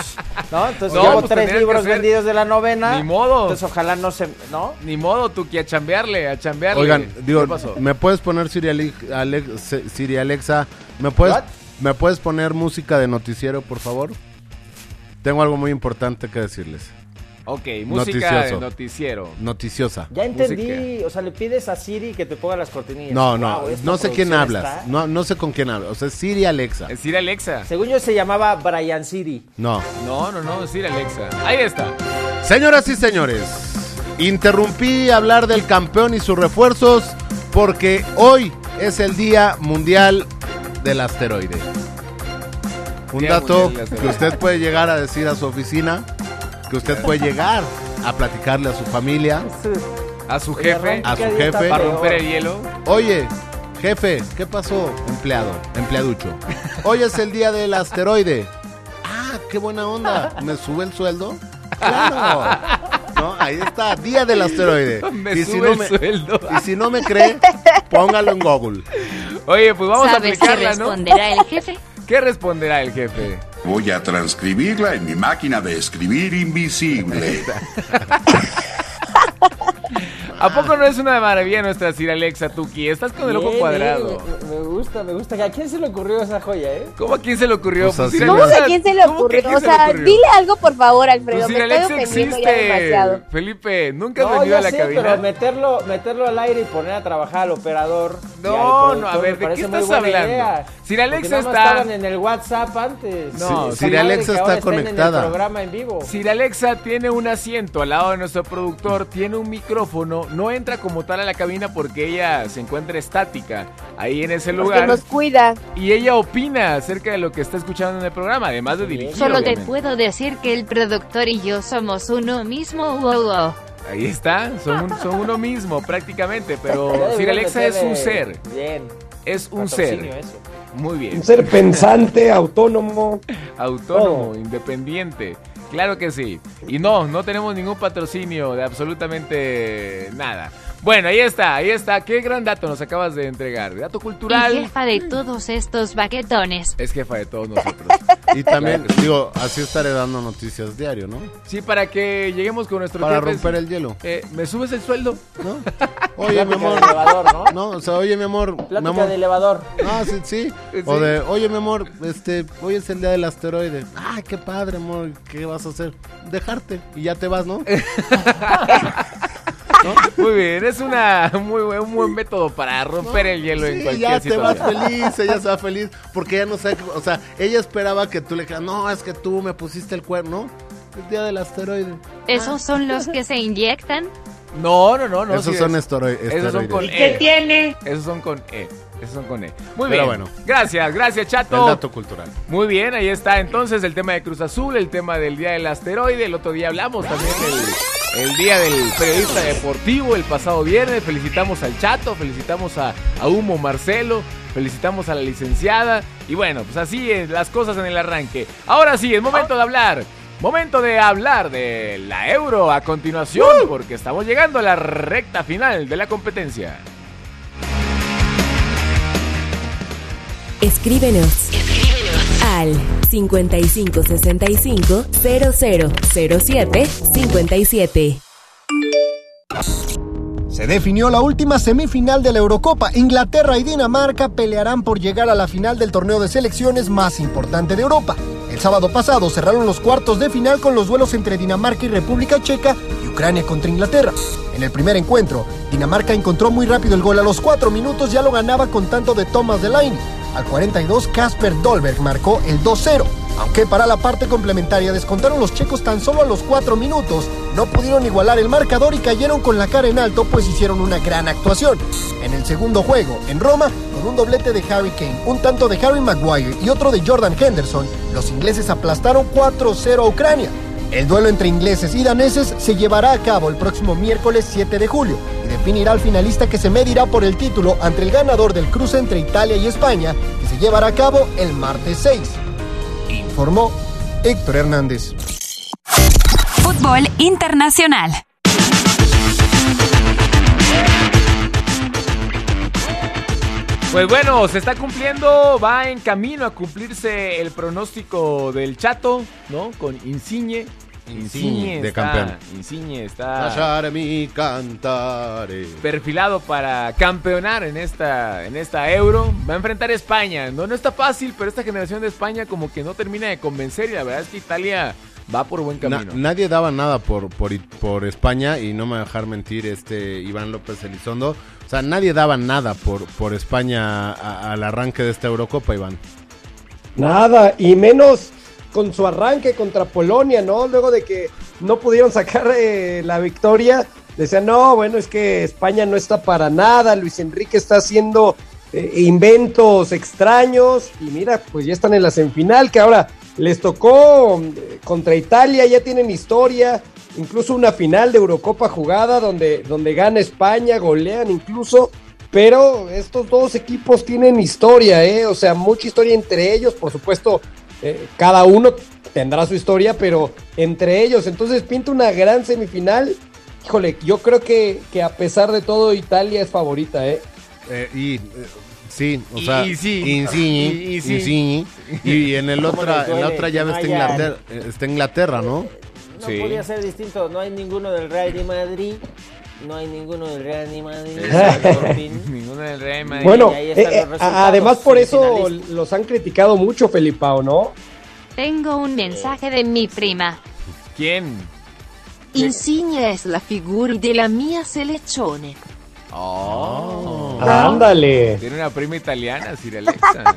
¿no? Entonces No, llevo pues tres libros vendidos de la novena. Ni modo. Entonces ojalá no se, ¿no? Ni modo, tú que a chambearle, a chambearle. Oigan, digo, ¿Qué pasó? ¿me puedes poner Siri, Ale- Alex- Siri Alexa? ¿Me puedes, What? ¿Me puedes poner música de noticiero, por favor? Tengo algo muy importante que decirles. Ok, música Noticioso. de noticiero. Noticiosa. Ya entendí, o sea, le pides a Siri que te ponga las cortinillas. No, no, Wow, esta no sé quién producción hablas. está- No, no sé con quién hablas. O sea, Siri Alexa. Es Sir Alexa. Según yo se llamaba Brian Siri. No. No, no, no, es Sir Alexa. Ahí está. Señoras y señores, interrumpí hablar del campeón y sus refuerzos porque hoy es el Día Mundial del Asteroide. Un Día dato Mundial del que usted puede llegar a decir a su oficina, que usted puede llegar a platicarle a su familia, A su jefe. a su jefe. Para romper el hielo. Oye, jefe, ¿qué pasó? Empleado, empleaducho. Hoy es el día del asteroide. Ah, qué buena onda. ¿Me sube el sueldo? Claro. No, ahí está, día del asteroide. Me y, si sube no el me, sueldo. y si no me cree, póngalo en Google. Oye, pues vamos a ¿Sabes qué aplicarla, ¿no? responderá el jefe? ¿Qué responderá el jefe? Voy a transcribirla en mi máquina de escribir invisible. ¿A poco no es una maravilla nuestra Sir Alexa Tuki? Estás con el ojo Bien, cuadrado. bien, me, me gusta, me gusta. ¿A quién se le ocurrió esa joya, eh? ¿Cómo a quién se le ocurrió? O sea, Pues, Sir sí, ¿Cómo que Alexa- a quién se le ¿cómo que ocurrió? quién O se le sea, ocurrió? dile algo por favor, Alfredo. Pues Me Sir estoy Alexa ofendiendo ya demasiado. existe. Felipe, nunca has No, venido a la sé, cabina. pero meterlo, meterlo al aire y poner a trabajar al operador. y al No, no, productor a me ver, ¿de qué parece muy estás buena hablando? idea. Sir Porque Alexa más está- estaban en el WhatsApp antes. No, Está Sir padre Alexa está conectada. En el programa en vivo. Sir Alexa tiene un asiento al lado de nuestro productor, tiene un micrófono, no entra como tal a la cabina porque ella se encuentra estática ahí en ese Porque lugar. nos cuida. Y ella opina acerca de lo que está escuchando en el programa, además de dirigir. Solo te obviamente. puedo decir que el productor y yo somos uno mismo. Wow, wow. Ahí está, son, un- son uno mismo prácticamente, pero deberían Sir Alexa es un meterle- ser, Bien. es un ser. eso. Muy bien. Un ser pensante, autónomo. Autónomo, independiente. Claro que sí. Y no, no tenemos ningún patrocinio de absolutamente nada. Bueno, ahí está, ahí está. Qué gran dato nos acabas de entregar. Dato Y cultural. jefa de todos estos baquetones. Es jefa de todos nosotros. Y también, digo, así estaré dando noticias diario, ¿no? Sí, para que lleguemos con nuestros Para jefes. romper el hielo. Eh, ¿Me subes el sueldo? ¿No? Oye, mi Plática amor. de elevador, ¿no? No, o sea, oye, mi amor. mi Plática amor. de elevador. Ah, sí, sí. O Sí. de, oye, mi amor, este, hoy es el día del asteroide. Ah, qué padre, amor. ¿Qué vas a hacer? Dejarte. Y ya te vas, ¿no? Muy bien, es una muy buen, un buen método para romper el hielo en cualquier ya te vas situación. feliz, ella se va feliz. Porque ella no sabe, o sea, ella esperaba que tú le dijeras, no, es que tú me pusiste el cuerno. El día del asteroide. ¿Esos son los que se inyectan? No, no, no, no. Esos sí son es- estero- Esos son con esteroides. E. tiene? Esos son con E. Esos son con E. Muy Pero bien. bueno. Gracias, gracias, Chato. El dato cultural. Muy bien, ahí está entonces el tema de Cruz Azul, el tema del Día del Asteroide. El otro día hablamos también del el Día del Periodista Deportivo, el pasado viernes. Felicitamos al Chato, felicitamos a, a Humo Marcelo, felicitamos a la licenciada. Y bueno, pues así es las cosas en el arranque. Ahora sí, es momento de hablar. Momento de hablar de la Euro a continuación, porque estamos llegando a la recta final de la competencia. Escríbenos. Al 5565 0007 57. Se definió la última semifinal de la Eurocopa. Inglaterra y Dinamarca pelearán por llegar a la final del torneo de selecciones más importante de Europa. El sábado pasado cerraron los cuartos de final con los duelos entre Dinamarca y República Checa y Ucrania contra Inglaterra. En el primer encuentro, Dinamarca encontró muy rápido el gol. A los cuatro minutos ya lo ganaba con tanto de Thomas Delaney. Al 42, Kasper Dolberg marcó el 2-0. Aunque para la parte complementaria descontaron los checos tan solo a los 4 minutos, no pudieron igualar el marcador y cayeron con la cara en alto pues hicieron una gran actuación. En el segundo juego, en Roma, con un doblete de Harry Kane, un tanto de Harry Maguire y otro de Jordan Henderson, los ingleses aplastaron 4-0 a Ucrania. El duelo entre ingleses y daneses se llevará a cabo el próximo miércoles 7 de julio y definirá al finalista que se medirá por el título entre el ganador del cruce entre Italia y España, que se llevará a cabo el martes 6. Informó Héctor Hernández. Fútbol internacional. Pues bueno, se está cumpliendo, va en camino a cumplirse el pronóstico del Chato, ¿no? Con Insigne. Insigne, de está- campeón. Insigne está cantare. perfilado para campeonar en esta, en esta Euro. Va a enfrentar a España. No, no está fácil, pero esta generación de España como que no termina de convencer y la verdad es que Italia va por buen Na- camino. nadie daba nada por, por, por España y no me va a dejar mentir este Iván López Elizondo. O sea, nadie daba nada por, por España al arranque de esta Eurocopa, Iván. Nada, y menos con su arranque contra Polonia, ¿no? Luego de que no pudieron sacar eh, la victoria, decían, no, bueno, es que España no está para nada, Luis Enrique está haciendo eh, inventos extraños, y mira, pues ya están en la semifinal, que ahora les tocó eh, contra Italia, ya tienen historia, incluso una final de Eurocopa jugada donde, donde gana España, golean incluso. Pero estos dos equipos tienen historia, ¿eh? O sea, mucha historia entre ellos. Por supuesto, eh, cada uno tendrá su historia, pero entre ellos. Entonces pinta una gran semifinal. Híjole, yo creo que, que a pesar de todo, Italia es favorita, ¿eh? Eh, y eh, sí, o Y- sea, y sí. Insigne, Y- y sí. Insigne. y en el ¿Cómo otra, en la otra llave está Inglaterra, eh, está Inglaterra, ¿no? No podía ser distinto, no hay ninguno del Real de Madrid no hay ninguno del Real Madrid. Ninguno del Real Madrid. Bueno, eh, eh, además por eso los han criticado mucho, Felipao, ¿no? Tengo un mensaje de mi prima. ¿Quién? Insigne es la figura della mia selezione. Oh. Ándale. Tiene una prima italiana, Sir Alexa.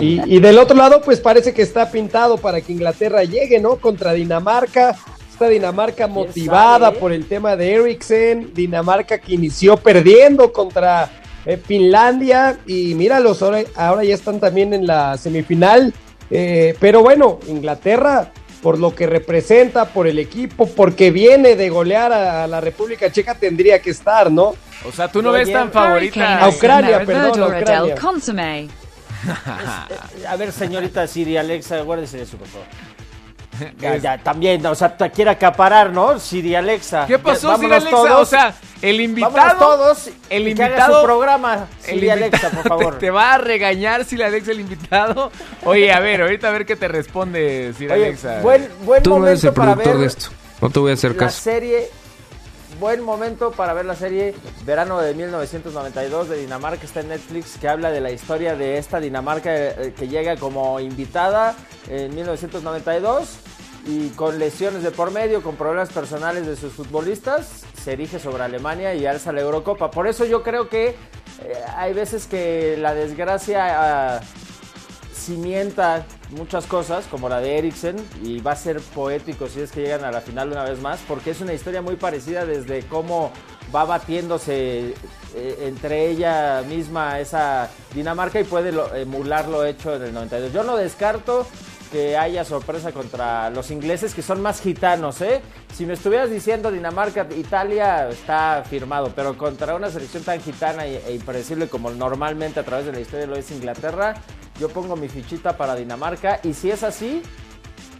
Y, y del otro lado, pues parece que está pintado para que Inglaterra llegue, ¿no? Contra Dinamarca. Esta Dinamarca motivada sabe? por el tema de Eriksen. Dinamarca que inició perdiendo contra eh, Finlandia. Y míralos, ahora, ahora ya están también en la semifinal. Eh, pero bueno, Inglaterra, por lo que representa, por el equipo, porque viene de golear a, a la República Checa, tendría que estar, ¿no? O sea, tú no ves tan favorita. A Ucrania, perdón, a Ucrania. A ver, señorita Siri Alexa, guárdese de eso, por favor. Ya, ya, también, o sea, te quiere acaparar, ¿no? Siri Alexa. ¿Qué pasó, Ya, Sir vámonos Alexa? todos. O sea, el invitado. Todos el y que haga invitado. su programa, el Siri Alexa, por favor. Te, te va a regañar Sir Alexa, el invitado. Oye, a ver, ahorita a ver qué te responde Sir Oye, Alexa. buen, buen Tú no eres momento el para productor ver de esto. No te voy a hacer la caso. serie. Buen momento para ver la serie Verano de 1992 de Dinamarca. Está en Netflix que habla de la historia de esta Dinamarca eh, que llega como invitada en 1992 y con lesiones de por medio, con problemas personales de sus futbolistas, se erige sobre Alemania y alza la Eurocopa. Por eso yo creo que eh, hay veces que la desgracia... ah, cimienta muchas cosas, como la de Eriksen, y va a ser poético si es que llegan a la final una vez más, porque es una historia muy parecida desde cómo va batiéndose eh, entre ella misma esa Dinamarca y puede emular lo hecho en el 92. Yo no descarto que haya sorpresa contra los ingleses, que son más gitanos, ¿eh? Si me estuvieras diciendo Dinamarca, Italia, está firmado, pero contra una selección tan gitana e, impredecible como normalmente a través de la historia lo es Inglaterra, yo pongo mi fichita para Dinamarca, y si es así,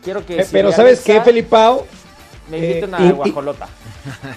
quiero que... Eh, si pero ¿sabes qué, Felipao? Me inviten Eh, a y- Guajolota.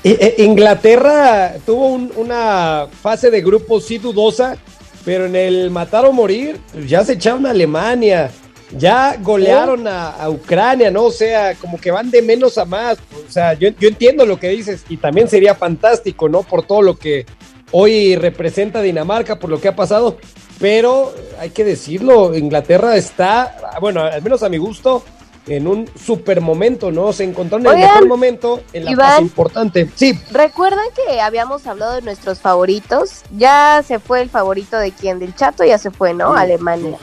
Eh, eh, Inglaterra tuvo un- una fase de grupo sí dudosa, pero en el matar o morir pues, ya se echaron a Alemania, ya golearon a, a Ucrania, ¿no? O sea, como que van de menos a más. O sea, yo, yo entiendo lo que dices y también sería fantástico, ¿no? Por todo lo que hoy representa Dinamarca, por lo que ha pasado. Pero hay que decirlo, Inglaterra está, bueno, al menos a mi gusto, en un super momento, ¿no? Se encontró en el Oigan, mejor momento, en la Iván. fase importante. Sí, ¿Recuerdan que habíamos hablado de nuestros favoritos? Ya se fue el favorito de quién, del Chato, ya se fue, ¿no? Alemania.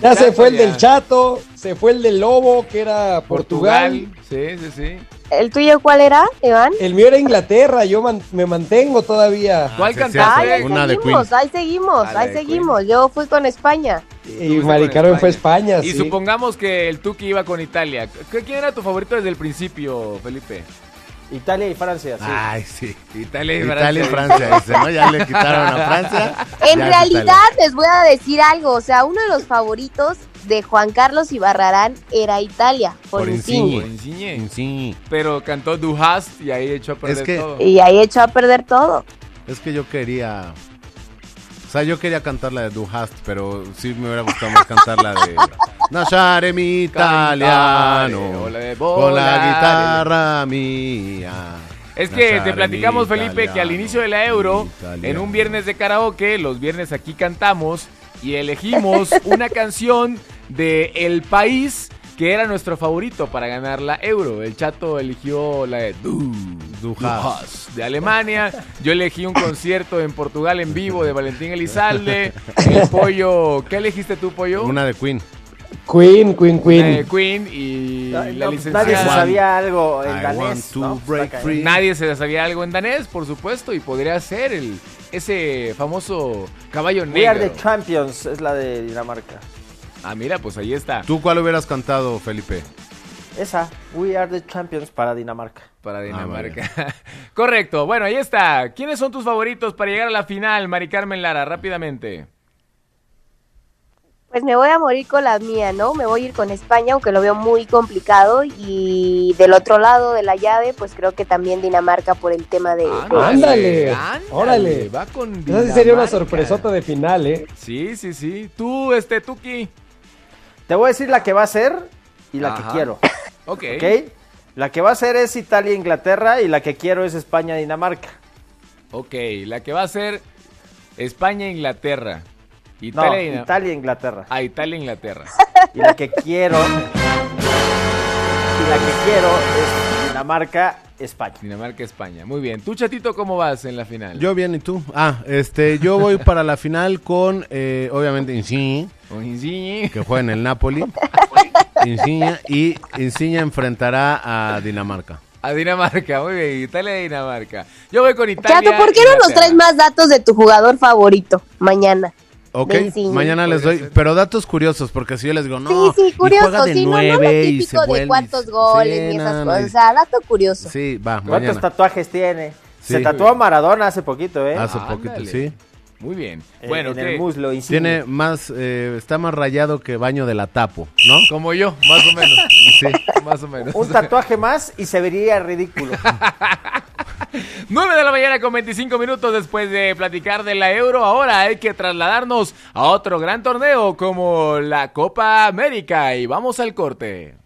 Ya se fue el del Chato, se fue el del Lobo, que era Portugal. Sí, sí, sí. ¿El tuyo cuál era, Iván? El mío era Inglaterra, yo man- me mantengo todavía. ¿Cuál Ay, ahí seguimos, ahí seguimos, Ah, ahí seguimos. Yo fui con España. Y Mari Carmen fue a España, Y sí. supongamos que el Tuki iba con Italia. ¿Qué- ¿Quién era tu favorito desde el principio, Felipe? Italia y Francia, sí. Ay, sí. Italia y Italia y Francia. Francia, ese, ¿no? Ya le quitaron a Francia. En realidad, les voy a decir algo. O sea, uno de los favoritos de Juan Carlos Ibarrarán era Italia, por, Insigne. Por Insigne. Pero cantó Du hast y ahí echó a perder que- todo. Y ahí echó a perder todo. Es que yo quería. O sea, yo quería cantar la de Du hast, pero sí me hubiera gustado más cantar la de. Nasciare mi italiano. de Con la guitarra mía. Es que te platicamos, Felipe, que al inicio de la Euro, en un viernes de karaoke, los viernes aquí cantamos y elegimos una canción de El País que era nuestro favorito para ganar la Euro. El Chato eligió la de Du, Du Du hast de Alemania. Yo elegí un concierto en Portugal en vivo de Valentín Elizalde. El Pollo, ¿qué elegiste tú, Pollo? Una de Queen. Queen, Queen, Una Queen. de Queen y Ay, la no, licenciada. nadie se sabía algo en I danés. want to ¿no? break Está free. Nadie se sabía algo en danés, por supuesto, y podría ser el ese famoso caballo We are the negro. champions, es la de Dinamarca. Ah, mira, pues ahí está. ¿Tú cuál hubieras cantado, Felipe? Esa, We are the champions para Dinamarca. Para Ah, Dinamarca. Correcto. Bueno, ahí está. ¿Quiénes son tus favoritos para llegar a la final, Mari Carmen Lara? Rápidamente. Pues me voy a morir con la mía, ¿no? Me voy a ir con España, aunque lo veo muy complicado. Y del otro lado de la llave, pues creo que también Dinamarca por el tema de... Ándale, ándale, órale. va con Esa sí sería una Dinamarca. sorpresota de final, ¿eh? Sí, sí, sí. Tú, este, Tuki. Te voy a decir la que va a ser y la Ajá. que quiero. Ok. ¿Ok? La que va a ser es Italia-Inglaterra y la que quiero es España-Dinamarca. Ok, la que va a ser España-Inglaterra. No, Italia, Italia, Inglaterra. Ah, Italia-Inglaterra. Y la que quiero. y la que quiero es Dinamarca, España. Dinamarca-España. Muy bien. ¿Tú, Chatito, cómo vas en la final? Yo bien, ¿y tú? Ah, este, yo voy para la final con, eh, obviamente, Insigne, Con Insigne. que juega en el Napoli. Insigne, y Insigne enfrentará a Dinamarca. A Dinamarca, muy bien. Italia-Dinamarca. Yo voy con Italia. Chato, ¿por qué no nos Inglaterra. traes más datos de tu jugador favorito mañana? Ok, mañana les doy, pero datos curiosos, porque si yo les digo, no, sí, sí, y juega curioso. de Sí, no, no lo nueve y se de vuelve- cuántos goles Sí, y esas no, no, cosas. y- O sea, dato curioso. Sí, va, ¿Cuántos mañana. tatuajes tiene? Sí. Se tatuó a Maradona hace poquito, ¿eh? Hace poquito, sí. Muy bien. En- Bueno, en el muslo, Insigne. Tiene más, eh, está más rayado que baño de la tapo, ¿no? Como yo, más o menos. Sí. Más o menos. Un tatuaje más y se vería ridículo. 9 de la mañana con 25 minutos después de platicar de la Euro. Ahora hay que trasladarnos a otro gran torneo como la Copa América. Y vamos al corte.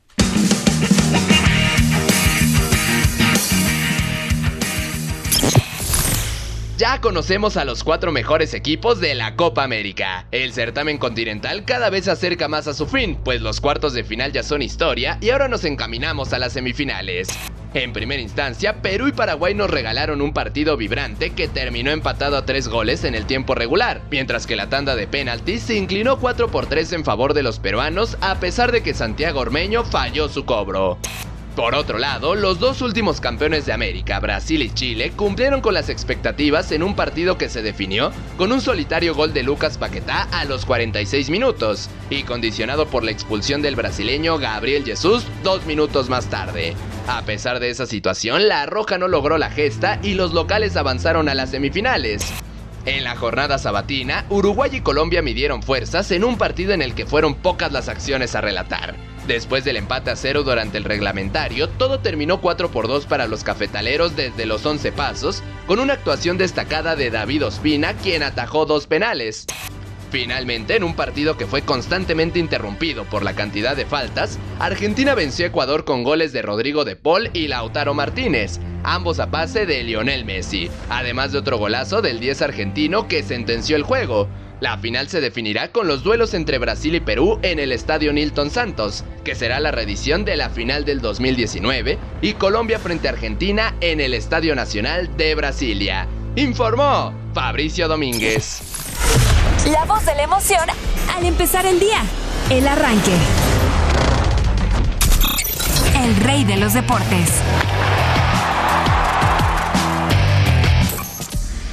Ya conocemos a los cuatro mejores equipos de la Copa América. El certamen continental cada vez se acerca más a su fin, pues los cuartos de final ya son historia y ahora nos encaminamos a las semifinales. En primera instancia, Perú y Paraguay nos regalaron un partido vibrante que terminó empatado a tres goles en el tiempo regular, mientras que la tanda de penaltis se inclinó 4 por 3 en favor de los peruanos a pesar de que Santiago Ormeño falló su cobro. Por otro lado, los dos últimos campeones de América, Brasil y Chile, cumplieron con las expectativas en un partido que se definió con un solitario gol de Lucas Paquetá a los 46 minutos y condicionado por la expulsión del brasileño Gabriel Jesús dos minutos más tarde. A pesar de esa situación, la Roja no logró la gesta y los locales avanzaron a las semifinales. En la jornada sabatina, Uruguay y Colombia midieron fuerzas en un partido en el que fueron pocas las acciones a relatar. Después del empate a cero durante el reglamentario, todo terminó 4 por 2 para los cafetaleros desde los 11 pasos, con una actuación destacada de David Ospina, quien atajó dos penales. Finalmente, en un partido que fue constantemente interrumpido por la cantidad de faltas, Argentina venció a Ecuador con goles de Rodrigo de Paul y Lautaro Martínez, ambos a pase de Lionel Messi, además de otro golazo del 10 argentino que sentenció el juego. La final se definirá con los duelos entre Brasil y Perú en el Estadio Nilton Santos, que será la reedición de la final del 2019, y Colombia frente a Argentina en el Estadio Nacional de Brasilia. Informó Fabricio Domínguez. La voz de la emoción al empezar el día. El arranque. El rey de los deportes.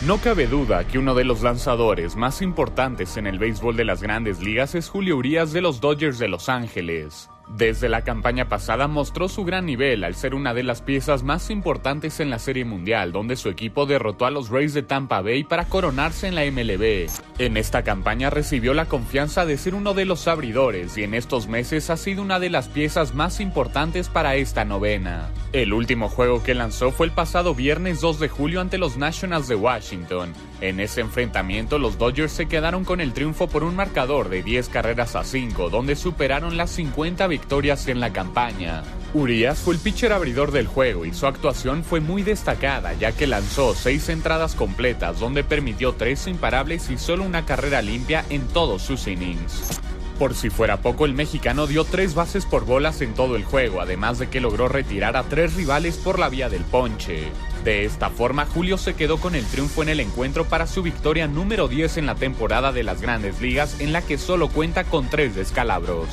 No cabe duda que uno de los lanzadores más importantes en el béisbol de las grandes ligas es Julio Urias de los Dodgers de Los Ángeles. Desde la campaña pasada mostró su gran nivel al ser una de las piezas más importantes en la Serie Mundial, donde su equipo derrotó a los Rays de Tampa Bay para coronarse en la MLB. En esta campaña recibió la confianza de ser uno de los abridores y en estos meses ha sido una de las piezas más importantes para esta novena. El último juego que lanzó fue el pasado viernes 2 de julio ante los Nationals de Washington. En ese enfrentamiento los Dodgers se quedaron con el triunfo por un marcador de 10 carreras a 5, donde superaron las 50 victorias en la campaña. Urias fue el pitcher abridor del juego y su actuación fue muy destacada ya que lanzó 6 entradas completas donde permitió 3 imparables y solo una carrera limpia en todos sus innings. Por si fuera poco, el mexicano dio tres bases por bolas en todo el juego, además de que logró retirar a tres rivales por la vía del ponche. De esta forma, Julio se quedó con el triunfo en el encuentro para su victoria número 10 en la temporada de las grandes ligas, en la que solo cuenta con tres descalabros.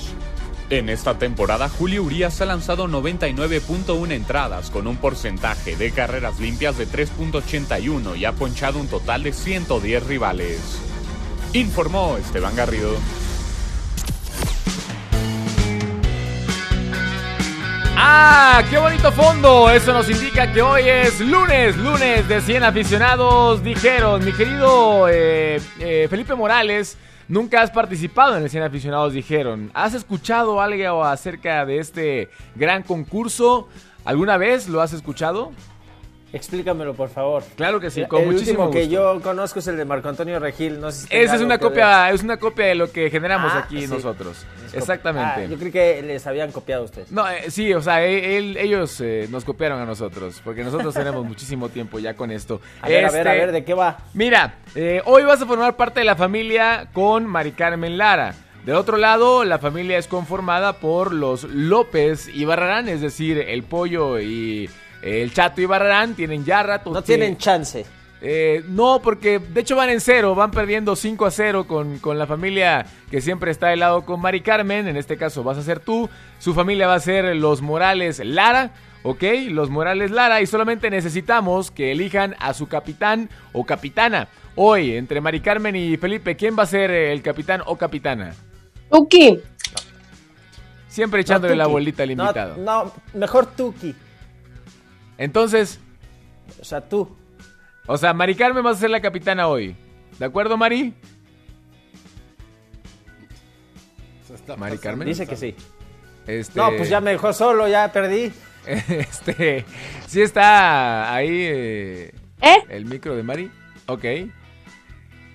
En esta temporada, Julio Urias ha lanzado 99.1 entradas con un porcentaje de carreras limpias de 3.81 y ha ponchado un total de 110 rivales. Informó Esteban Garrido. ¡Ah! ¡Qué bonito fondo! Eso nos indica que hoy es lunes, lunes de 100 aficionados. Dijeron, mi querido eh, eh, Felipe Morales, nunca has participado en el 100 aficionados, dijeron. ¿Has escuchado algo acerca de este gran concurso? ¿Alguna vez lo has escuchado? Explícamelo, por favor. Claro que sí, con el muchísimo último que yo conozco es el de Marco Antonio Regil. No sé si Esa es una copia, es una copia de lo que generamos Ah, aquí sí. nosotros. Exactamente. Ah, yo creí que les habían copiado a ustedes. No, eh, sí, o sea, e- él- ellos eh, nos copiaron a nosotros, porque nosotros tenemos muchísimo tiempo ya con esto. A ver, a ver, a Este, ver, ¿de qué va? Mira, eh, hoy vas a formar parte de la familia con Mari Carmen Lara. Del otro lado, la familia es conformada por los López y Barrarán, es decir, el pollo y el chato y Barrarán tienen ya rato. No que- tienen chance. eh, no, porque de hecho van en cero, van perdiendo 5 a 0 con, con la familia que siempre está del lado con Mari Carmen, en este caso vas a ser tú, su familia va a ser los Morales Lara, ¿ok? Los Morales Lara y solamente necesitamos que elijan a su capitán o capitana. Hoy, entre Mari Carmen y Felipe, ¿quién va a ser eh, el capitán o capitana? Tuki. Siempre echándole la Tuki. bolita al No, invitado. No, mejor Tuki. Entonces, O sea, tú. o sea, Mari Carmen va a ser la capitana hoy. ¿De acuerdo, Mari? Mari Carmen. Dice que sí. Este... No, pues ya me dejó solo, ya perdí. Este, sí está ahí eh, ¿Eh? el micro de Mari. Ok.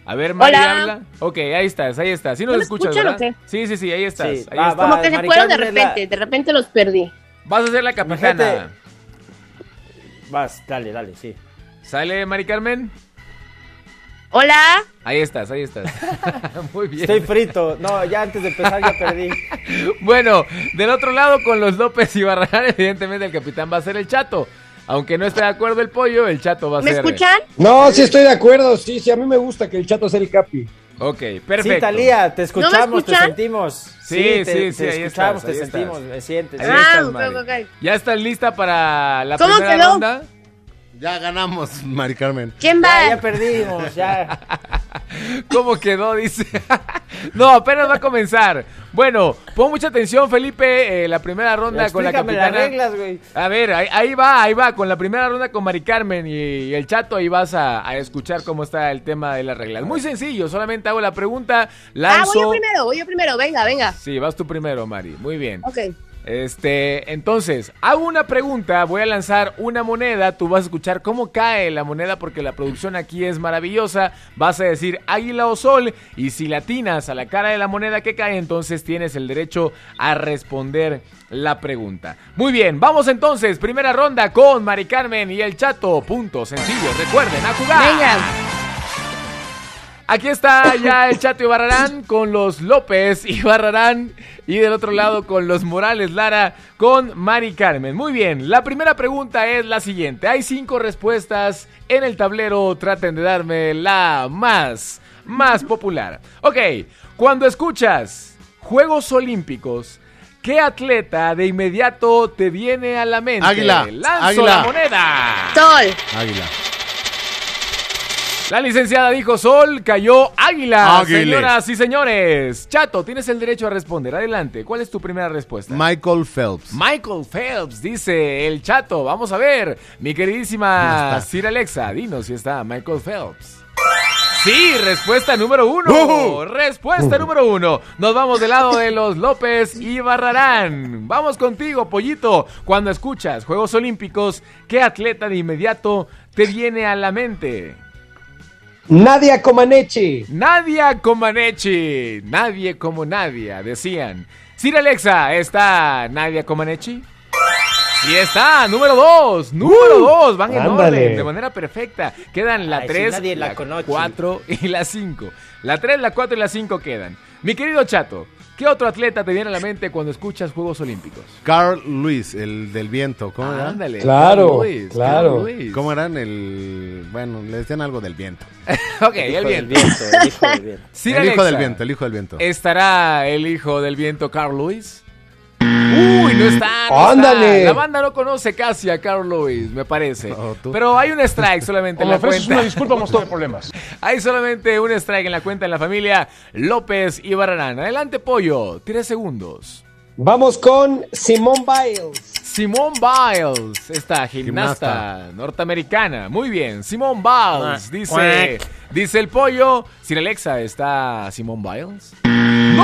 A ver, Mari Hola. habla. Ok, ahí estás, ahí estás. ¿Sí nos ¿No me escuchas, escuchan o verdad? Sí, sí, sí, ahí estás. Sí, ahí va, estás. va. Como que se Mari fueron de la- repente, de repente los perdí. Vas a ser la capitana. Vas, dale, dale, sí. ¿Sale, Mari Carmen? Hola. Ahí estás, ahí estás. Muy bien. Estoy frito. No, ya antes de empezar ya perdí. Bueno, del otro lado con los López y Barragán, evidentemente el capitán va a ser el Chato. Aunque no esté de acuerdo el pollo, el Chato va a ¿Me ser. escuchan? No, sí estoy de acuerdo, sí, sí, a mí me gusta que el chato sea el capi. Ok, Sí, perfecto. Talía, te escuchamos, te escuchan? sentimos. Sí, te, sí, sí, te ahí escuchamos, estás, ahí te estás. sentimos, me sientes. Ahí Ah, estás, ok, Mari. ok. ¿Ya estás lista para la ¿Cómo primera quedó? ronda? Ya ganamos, Mari Carmen. ¿Quién Ya, va? ya perdimos, ya. ¿Cómo quedó? Dice. no, apenas va a comenzar. Bueno, pon mucha atención, Felipe. eh, la primera ronda con la Explícame capitana. las reglas, güey. A ver, ahí, ahí va, ahí va, con la primera ronda con Mari Carmen y, y el chato, ahí vas a, a escuchar cómo está el tema de las reglas. Muy sencillo, solamente hago la pregunta, Ah, lanzo... voy yo primero, voy yo primero. Venga, venga. Sí, vas tú primero, Mari. Muy bien. Ok. Este, entonces, hago una pregunta, voy a lanzar una moneda, tú vas a escuchar cómo cae la moneda porque la producción aquí es maravillosa, vas a decir águila o sol y si latinas a la cara de la moneda que cae, entonces tienes el derecho a responder la pregunta. Muy bien, vamos entonces, primera ronda con Mari Carmen y el Chato, punto sencillo, recuerden, a jugar. Aquí está ya el Chato y Barrarán con los López y Barrarán. Y del otro lado con los Morales Lara con Mari Carmen. Muy bien, la primera pregunta es la siguiente. Hay cinco respuestas en el tablero. Traten de darme la más, más popular. Ok, cuando escuchas Juegos Olímpicos, ¿qué atleta de inmediato te viene a la mente? Águila, Lanzo águila. la moneda. Sol. Águila. La licenciada dijo Sol, cayó Águila. Águila. Señoras y señores. Chato, tienes el derecho a responder. Adelante. ¿Cuál es tu primera respuesta? Michael Phelps. Michael Phelps, dice el Chato. Vamos a ver. Mi queridísima. Sir Alexa, dinos si está Michael Phelps. Sí, respuesta número uno. Respuesta número uno. Nos vamos del lado de los López y Barrarán. Vamos contigo, pollito. Cuando escuchas Juegos Olímpicos, ¿qué atleta de inmediato te viene a la mente? Nadia Comaneci. Nadia Comaneci. Nadie como Nadia, decían. Sir Alexa, ¿está Nadia Comaneci? Sí está, número dos, número dos, van en ándale. orden, de manera perfecta. Quedan la Ay, si 3, nadie la la conoce. 4 y la 5. La 3, la 4 y la 5 quedan. Mi querido Chato, ¿qué otro atleta te viene a la mente cuando escuchas Juegos Olímpicos? Carl Lewis, el del viento. ¿Cómo era? Ándale. Claro, Carl Lewis, claro. Carl Lewis. ¿Cómo eran? El. Bueno, le decían algo del viento. Ok, El el viento. viento, el hijo del viento. El hijo del viento, el hijo del viento. ¿Estará el hijo del viento Carl Lewis? Uy, no está, no Ándale. está. La banda no conoce casi a Carl Lewis, me parece. Pero hay un strike solamente en la cuenta. disculpa, mostró de problemas. Hay solamente un strike en la cuenta en la familia López y Barrarán. Adelante, pollo. Tres segundos. Vamos con Simone Biles. Simone Biles, esta gimnasta, norteamericana. Muy bien, Simone Biles Cuac, dice, Dice el pollo. Sin Alexa está Simón Biles.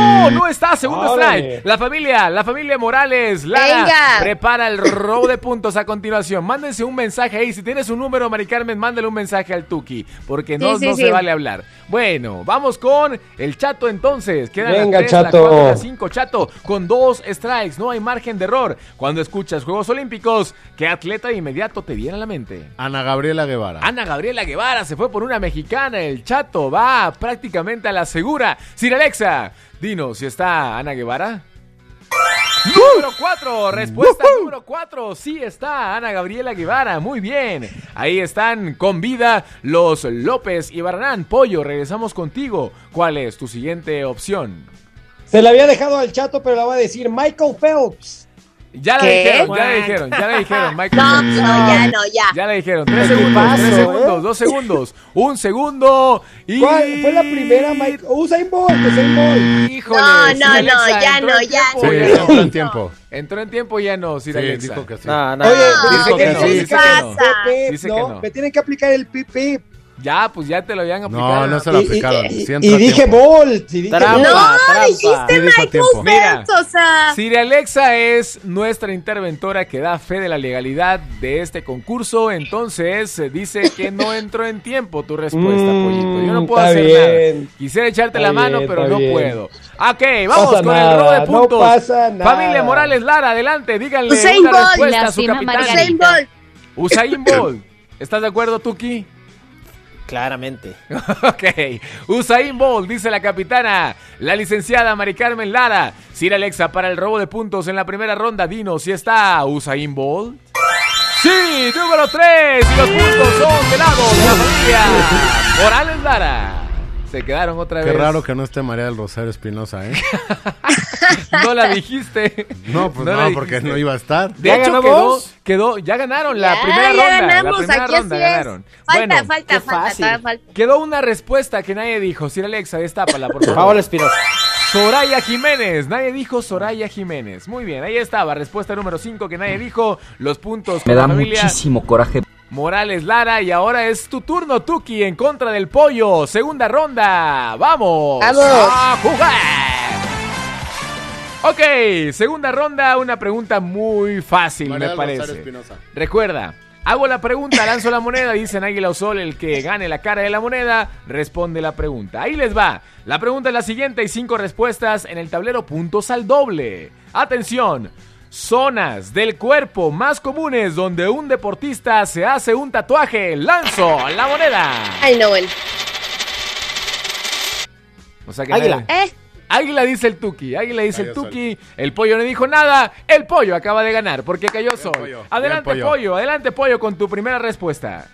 No, no está, segundo Órale. strike. La familia, la familia Morales, Lara, Venga. prepara el robo de puntos a continuación. Mándense un mensaje ahí. Si tienes un número, Mari Carmen, mándale un mensaje al Tuki, porque no, Sí, sí, no sí. se vale hablar. Bueno, vamos con el Chato entonces. Quedan Venga, las 3, Chato. la 4, la 5, Chato, con dos strikes. No hay margen de error. Cuando escuchas Juegos Olímpicos, ¿qué atleta de inmediato te viene a la mente? Ana Gabriela Guevara. Ana Gabriela Guevara se fue por una mexicana. El chato va prácticamente a la segura. Sir Alexa, dinos si está Ana Guevara. Número 4, respuesta número 4. Sí está Ana Gabriela Guevara. Muy bien. Ahí están con vida los López y Barranán. Pollo, regresamos contigo. ¿Cuál es tu siguiente opción? Se la había dejado al chato, pero la va a decir Michael Phelps. Ya la ¿Qué? dijeron, ya la dijeron, ya la dijeron. Michael No, no, ya no, ya. Ya la dijeron. Tres segundos, tres ¿eh? segundos, dos segundos, un segundo y. ¿Cuál fue la primera, Mike? Usain Bolt, Usain Bolt. Híjole. No, no, no, ya no, ya Sí, no. entró en tiempo. Entró en tiempo y ya no, Sir Sí, dijo que sí. No, no. Oye, No, dice que ¿qué no, dice que no. pasa? Dice no, que no. me tienen que aplicar el pip pip. Ya, pues ya te lo habían aplicado. No, no se lo Y- y- aplicaron. y- y dije. Bolt. y dije Trampa. No, trampa. dijiste Sí, Michael. Mira. Phelps, o sea. Sir Alexa es nuestra interventora que da fe de la legalidad de este concurso, entonces eh, dice que no entró en tiempo tu respuesta, Mm, pollito. Yo no puedo hacer bien. nada. Quisiera echarte Está la mano, bien, pero no bien. puedo. Ok, vamos Pasa con el robo de no puntos. pasa nada. Familia Morales Lara, adelante, díganle Usain una Bolt. respuesta a su capitán. Margarita. Usain Bolt. Usain Bolt. ¿Estás de acuerdo, Tuki? Claramente. Ok, Usain Bolt, dice la capitana, la licenciada Mari Carmen Lara. Sir Alexa para el robo de puntos en la primera ronda. Dinos si está Usain Bolt. Sí, número 3. Y los puntos son del lado de la familia Morales Lara. Se quedaron otra Qué vez. raro que no esté María del Rosario Espinosa, ¿eh? No la dijiste. No, pues No no, la porque dijiste. no iba a estar. De ¿Ya hecho, quedó, ganamos? quedó, ya ganaron la Ya, primera ya ronda. la ganamos, primera aquí ronda así es. ganaron. Falta, bueno, falta, falta, fácil. todavía falta. quedó una respuesta que nadie dijo. Sir Alexa, destápala, por favor. Espinosa. Soraya Jiménez. Nadie dijo Soraya Jiménez. Muy bien, ahí estaba. Respuesta número 5 que nadie dijo. Los puntos Me da la familia muchísimo coraje. Morales Lara. Y ahora es tu turno, Tuki, en contra del pollo. Segunda ronda. ¡Vamos! ¡Vamos! ¡A jugar! Ok, segunda ronda. Una pregunta muy fácil, María me parece. Recuerda, hago la pregunta, lanzo la moneda, dicen Águila o Sol, el que gane la cara de la moneda, responde la pregunta. Ahí les va. La pregunta es la siguiente, hay cinco respuestas en el tablero puntos al doble. Atención. Zonas del cuerpo más comunes donde un deportista se hace un tatuaje. Lanzo la moneda. Ay, no, bueno. O sea que Águila. nadie- ¿Eh? Águila dice el Tuki, Águila dice el. Tuki, el pollo no dijo nada, el pollo acaba de ganar porque cayó Sol. pollo, Adelante pollo. adelante pollo con tu primera respuesta.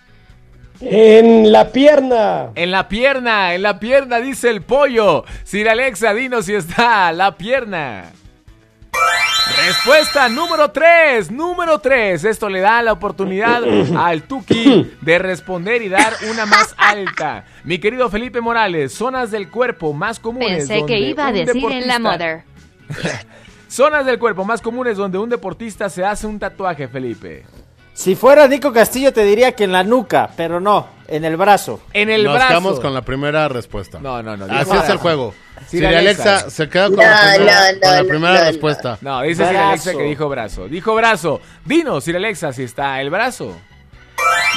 En la pierna. En la pierna, en la pierna dice el pollo. Sir Alexa, dinos si está la pierna. Respuesta número 3, número 3. Esto le da la oportunidad al Tuki de responder y dar una más alta. Mi querido Felipe Morales, zonas del cuerpo más comunes. Pensé que donde iba a un decir en la deportista- mother. Zonas del cuerpo más comunes donde un deportista se hace un tatuaje, Felipe. Si fuera Nico Castillo te diría que en la nuca, pero no, en el brazo. En el Nos brazo. quedamos con la primera respuesta. No, no, no. Así es el juego. Sir Si Alexa. Alexa se queda con No, la primera, no, con la no, primera no, no. respuesta. No, dice Sir. Alexa que dijo brazo. Dijo brazo. Dinos, Sir Alexa, si está el brazo.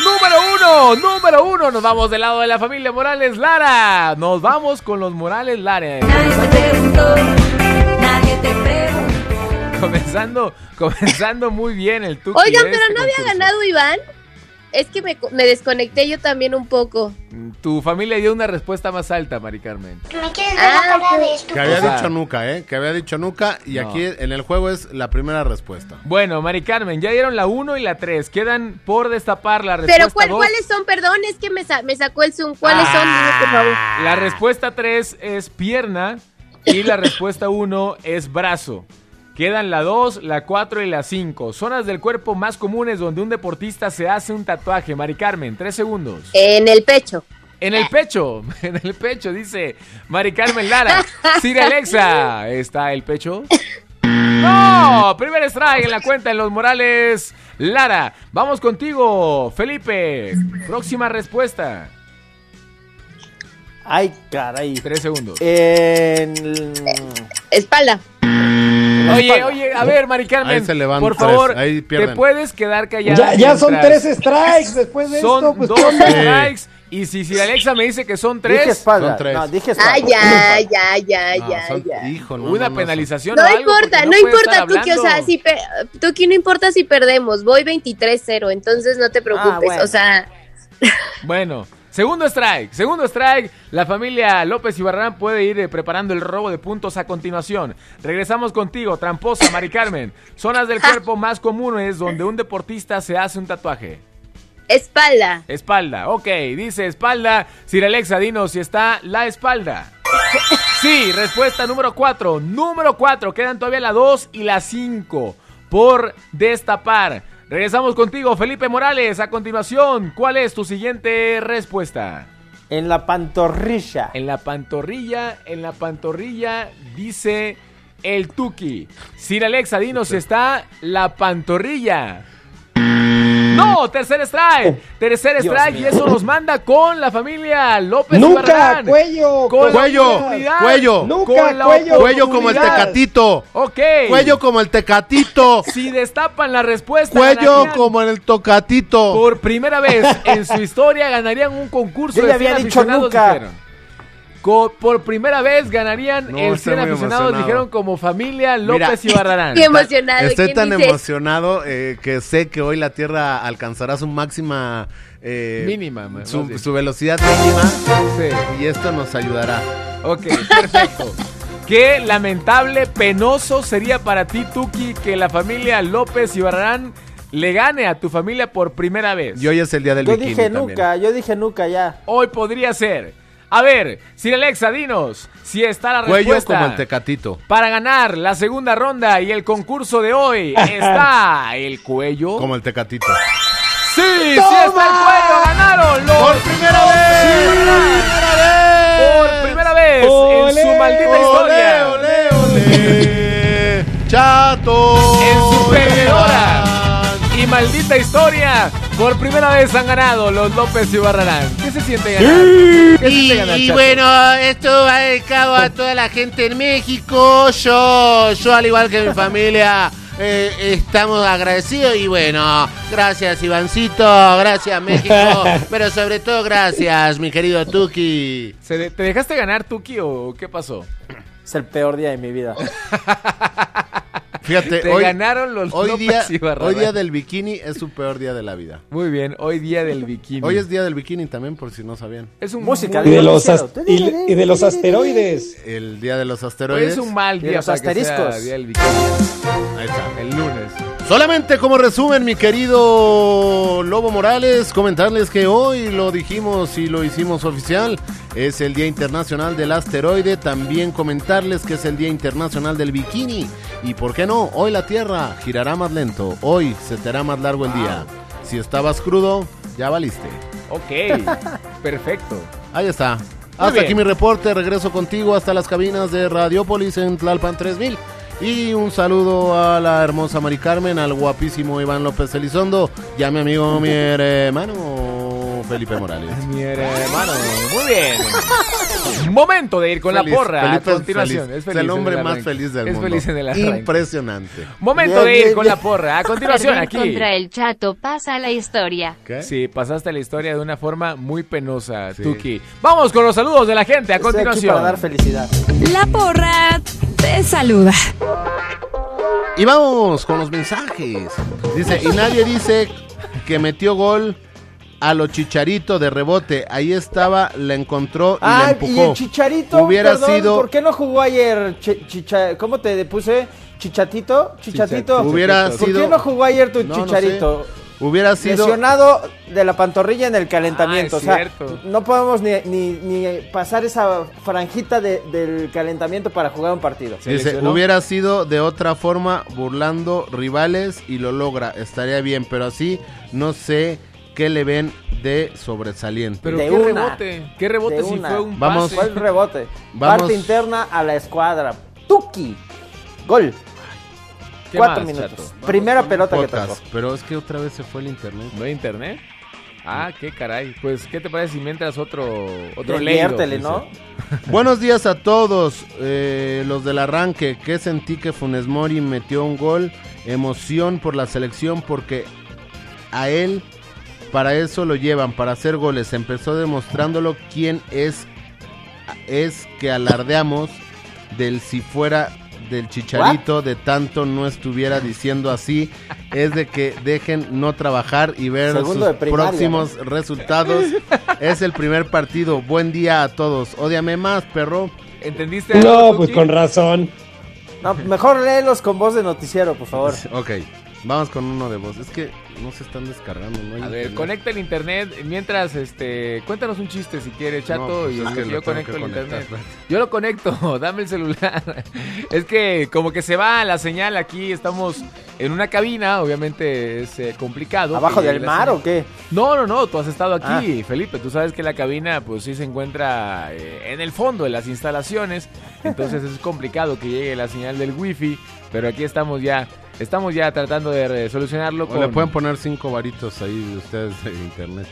Número uno, número uno. Nos vamos del lado de la familia Morales Lara. Nos vamos con los Morales Lara. Comenzando, comenzando muy bien el tuki. Oigan, de pero este no había ganado Iván. Es que me, me desconecté yo también un poco. Tu familia dio una respuesta más alta, Mari Carmen. ¿Me quieres ver la cara de esto? Que había O sea- dicho Nuca, ¿eh? Que había dicho Nuca y No. aquí en el juego es la primera respuesta. Bueno, Mari Carmen, ya dieron la 1 y la 3. Quedan por destapar la respuesta Pero ¿cuál- dos. ¿cuáles son? Perdón, es que me, sa- me sacó el Zoom. ¿Cuáles son? Dime, por favor. La respuesta 3 es pierna y la respuesta 1 es brazo. Quedan la 2, la 4 y la 5. Zonas del cuerpo más comunes donde un deportista se hace un tatuaje. Mari Carmen, 3 segundos. En el pecho. En el pecho, en el pecho, dice Mari Carmen Lara. Sir Alexa, ¿está el pecho? No, primer strike en la cuenta de los Morales. Lara, vamos contigo, Felipe. Próxima respuesta. Ay, caray. Tres segundos. En... Espalda. Oye, oye, a ver, Mari Carmen, Ahí se le van por tres, favor, ahí te puedes quedar callada. Ya, ya son tres strikes después de Son esto. Pues, dos ¿qué onda? strikes. Y si, si Alexa me dice que son tres, Dije espalda. Son tres. No, dije espalda. Ay, ya, ya, ya, No, ya, son- ya. hijo, no, una no, no, penalización No o algo, importa, no, importa, Tuki, o sea, si pe- Tuki, no importa si perdemos, voy 23-0, entonces no te preocupes, bueno. o sea, Bueno, segundo strike, segundo strike. La familia López y Barrán puede ir eh, preparando el robo de puntos a continuación. Regresamos contigo, tramposa, Mari Carmen. Zonas del cuerpo más comunes donde un deportista se hace un tatuaje. espalda, Espalda, ok, dice espalda. Sir Alexa, dinos si está la espalda. Sí, respuesta número 4. Número 4, quedan todavía la 2 y la 5 por destapar. Regresamos contigo, Felipe Morales. A continuación, ¿cuál es tu siguiente respuesta? En la pantorrilla. En la pantorrilla, en la pantorrilla dice el Tuki. Sir Alexa, dinos si está la pantorrilla. No, tercer strike. Tercer Dios strike y mío. eso nos manda con la familia López Nunca, cuello, Con la Cuello, oportunidad. cuello. Nunca, Con la cuello. Cuello como el tecatito. Ok. Cuello como el tecatito. Si destapan la respuesta. Cuello ganarían como el tocatito. Por primera vez en su historia ganarían un concurso Yo de ya había 100 dicho aficionados, nunca. dijeron. Co- por primera vez ganarían No, el estoy 100 muy aficionados, emocionado. dijeron como familia Mira, López y Barrarán. qué emocionado, Estoy ¿quién tan dice? emocionado eh, que sé que hoy la Tierra alcanzará su máxima... eh, Mínima, Su, velocidad mínima. Sí. Y esto nos ayudará. Ok, perfecto. Qué lamentable, penoso sería para ti, Tuki, que la familia López y Barrarán le gane a tu familia por primera vez. Y hoy es el día del Yo bikini dije también. nunca, yo dije nunca ya. Hoy podría ser. A ver, Sir Alexa, dinos si está la Cuello respuesta. como el tecatito. Para ganar la segunda ronda y el concurso de hoy está el cuello. Como el tecatito. Sí, sí está el cuello, ganaron los ¡Por primera vez! Por primera vez en su maldita historia. ¡Ole, ole! ¡Chato! En su perdedora y maldita historia, por primera vez han ganado los López y Barrarán. ¿Qué se siente ganar? ¿Qué se Y, siente ganar, y bueno, esto va dedicado a toda la gente en México. Yo, yo al igual que mi familia, eh, estamos agradecidos y bueno, gracias Ivancito, gracias México, pero sobre todo gracias mi querido Tuki. ¿Se de- ¿Te dejaste ganar, Tuki, o qué pasó? Es el peor día de mi vida. Fíjate, Te hoy, ganaron los hoy día, hoy día del bikini es su peor día de la vida. Muy bien, hoy día del bikini. Hoy es día del bikini también, por si no sabían. Es un Música muy- Y de los, y, y de los asteroides. El día de los Hoy asteroides. es un mal De día los para que sea asteriscos. día del bikini. Ahí está. El lunes. Solamente como resumen, mi querido Lobo Morales, comentarles que hoy lo dijimos y lo hicimos oficial. Es el Día Internacional del Asteroide. También comentarles que es el Día Internacional del Bikini. Y por qué no, hoy la Tierra girará más lento. Hoy se te hará más largo el día. Si estabas crudo, ya valiste. Ok, perfecto. Ahí está. Muy Hasta bien. aquí mi reporte. Regreso contigo hasta las cabinas de Radiopolis en Tlalpan 3000. Y un saludo a la hermosa Mari Carmen, al guapísimo Iván López Elizondo y a mi amigo, mi hermano Felipe Morales. Mi hermano, muy bien. Momento de ir con Feliz, la porra. Felipe a continuación. feliz. Es feliz. el hombre el más feliz del es mundo. feliz en el arranque. Impresionante. Momento de ir con la porra. A continuación, Perdón aquí. contra el chato, pasa la historia. ¿Qué? Sí, pasaste la historia de una forma muy penosa, Sí. Tuki. Vamos con los saludos de la gente a Estoy continuación. para dar felicidad. La porra te saluda. Y vamos con los mensajes. Dice, y nadie dice que metió gol a lo chicharito de rebote. Ahí estaba, la encontró y Ah, la y empujó. el chicharito, Hubiera perdón, sido- ¿por qué no jugó ayer Chi- chicha, ¿Cómo te puse? Chichatito, chichatito. Hubiera ¿Por sido- qué no jugó ayer tu No, no chicharito? Hubiera sido... Lesionado de la pantorrilla en el calentamiento. Ah, es o sea, cierto. no podemos ni, ni, ni pasar esa franjita de- del calentamiento para jugar un partido. Se Dice, hubiera sido de otra forma burlando rivales y lo logra, estaría bien, pero así no sé qué le ven de sobresaliente. Pero De qué una. rebote. Qué rebote De si una. fue un Vamos. pase. Fue el rebote. Vamos. Parte interna a la escuadra. Tuki. Gol. ¿Qué Cuatro más, minutos. Chato? Primera pelota que tocó. Pero es que otra vez se fue el internet. ¿No hay internet? Ah, qué caray. Pues, ¿qué te parece si mientras otro, otro Inviértele, leído, ¿no? Buenos días a todos, eh, los del arranque. Que sentí que Funes Mori metió un gol. Emoción por la selección porque a él para eso lo llevan, para hacer goles. Empezó demostrándolo quién es, es que alardeamos del si fuera del chicharito de tanto no estuviera diciendo así es de que dejen no trabajar y ver Segundo sus primaria, próximos resultados es el primer partido buen día a todos ódiame más perro ¿entendiste? No, pues con razón. No, mejor léelos con voz de noticiero, por favor. ok vamos con uno de voz es que no se están descargando no hay A ver, internet. conecta el internet mientras, este, cuéntanos un chiste si quieres, chato, No, pues y es que yo conecto el conectar, internet. Yo lo conecto, dame el celular. Es que como que se va la señal aquí, estamos en una cabina, obviamente es eh, complicado. ¿Abajo que del mar señal. o qué? No, no, no, tú has estado Ah. aquí, Felipe. Tú sabes que la cabina, pues sí se encuentra eh, en el fondo de las instalaciones. Entonces es complicado que llegue la señal del wifi. Pero aquí estamos ya, estamos ya tratando de solucionarlo. o le pueden poner cinco varitos ahí de ustedes de internet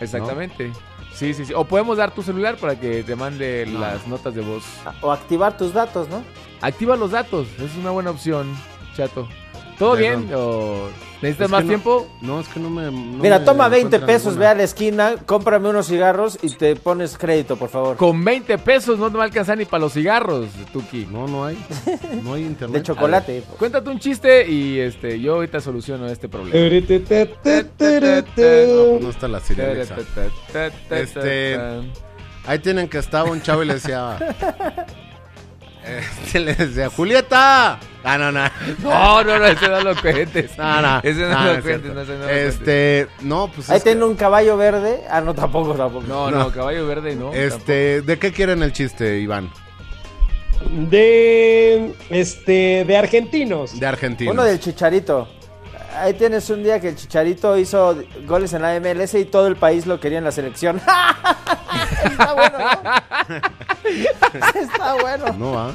Exactamente. Sí, sí, sí. O podemos dar tu celular para que te mande las notas de voz. O activar tus datos, ¿no? Activa los datos, es una buena opción, chato. ¿Todo bien? ¿O necesitas Es más no- tiempo? no es que no me no Mira, me toma 20 encuentra pesos, ninguna. ve a la esquina, cómprame unos cigarros y te pones crédito, por favor. Con 20 pesos no te va a alcanzar ni para los cigarros, Tuki. No, no hay. No hay internet. De chocolate. Ver, cuéntate un chiste y este yo ahorita soluciono este problema. No, no está la Siri Alexa. Este, ahí tienen que estaba un chavo y le decía. Este le decía, Julieta. Ah, no, no. No, no, no, ese no lo cuentes. No, no. Ese no, no, lo es cuentes, no, ese no lo cuentes. Este, no, pues. Ahí es que- tiene un caballo verde. Ah, no, tampoco, tampoco. No, no, caballo verde no. Este, ¿de qué quieren el chiste, Iván? De este de argentinos. De Argentina. Uno del Chicharito. Ahí tienes un día que el Chicharito hizo goles en la MLS y todo el país lo quería en la selección. Está bueno, ¿no? Está bueno. No va.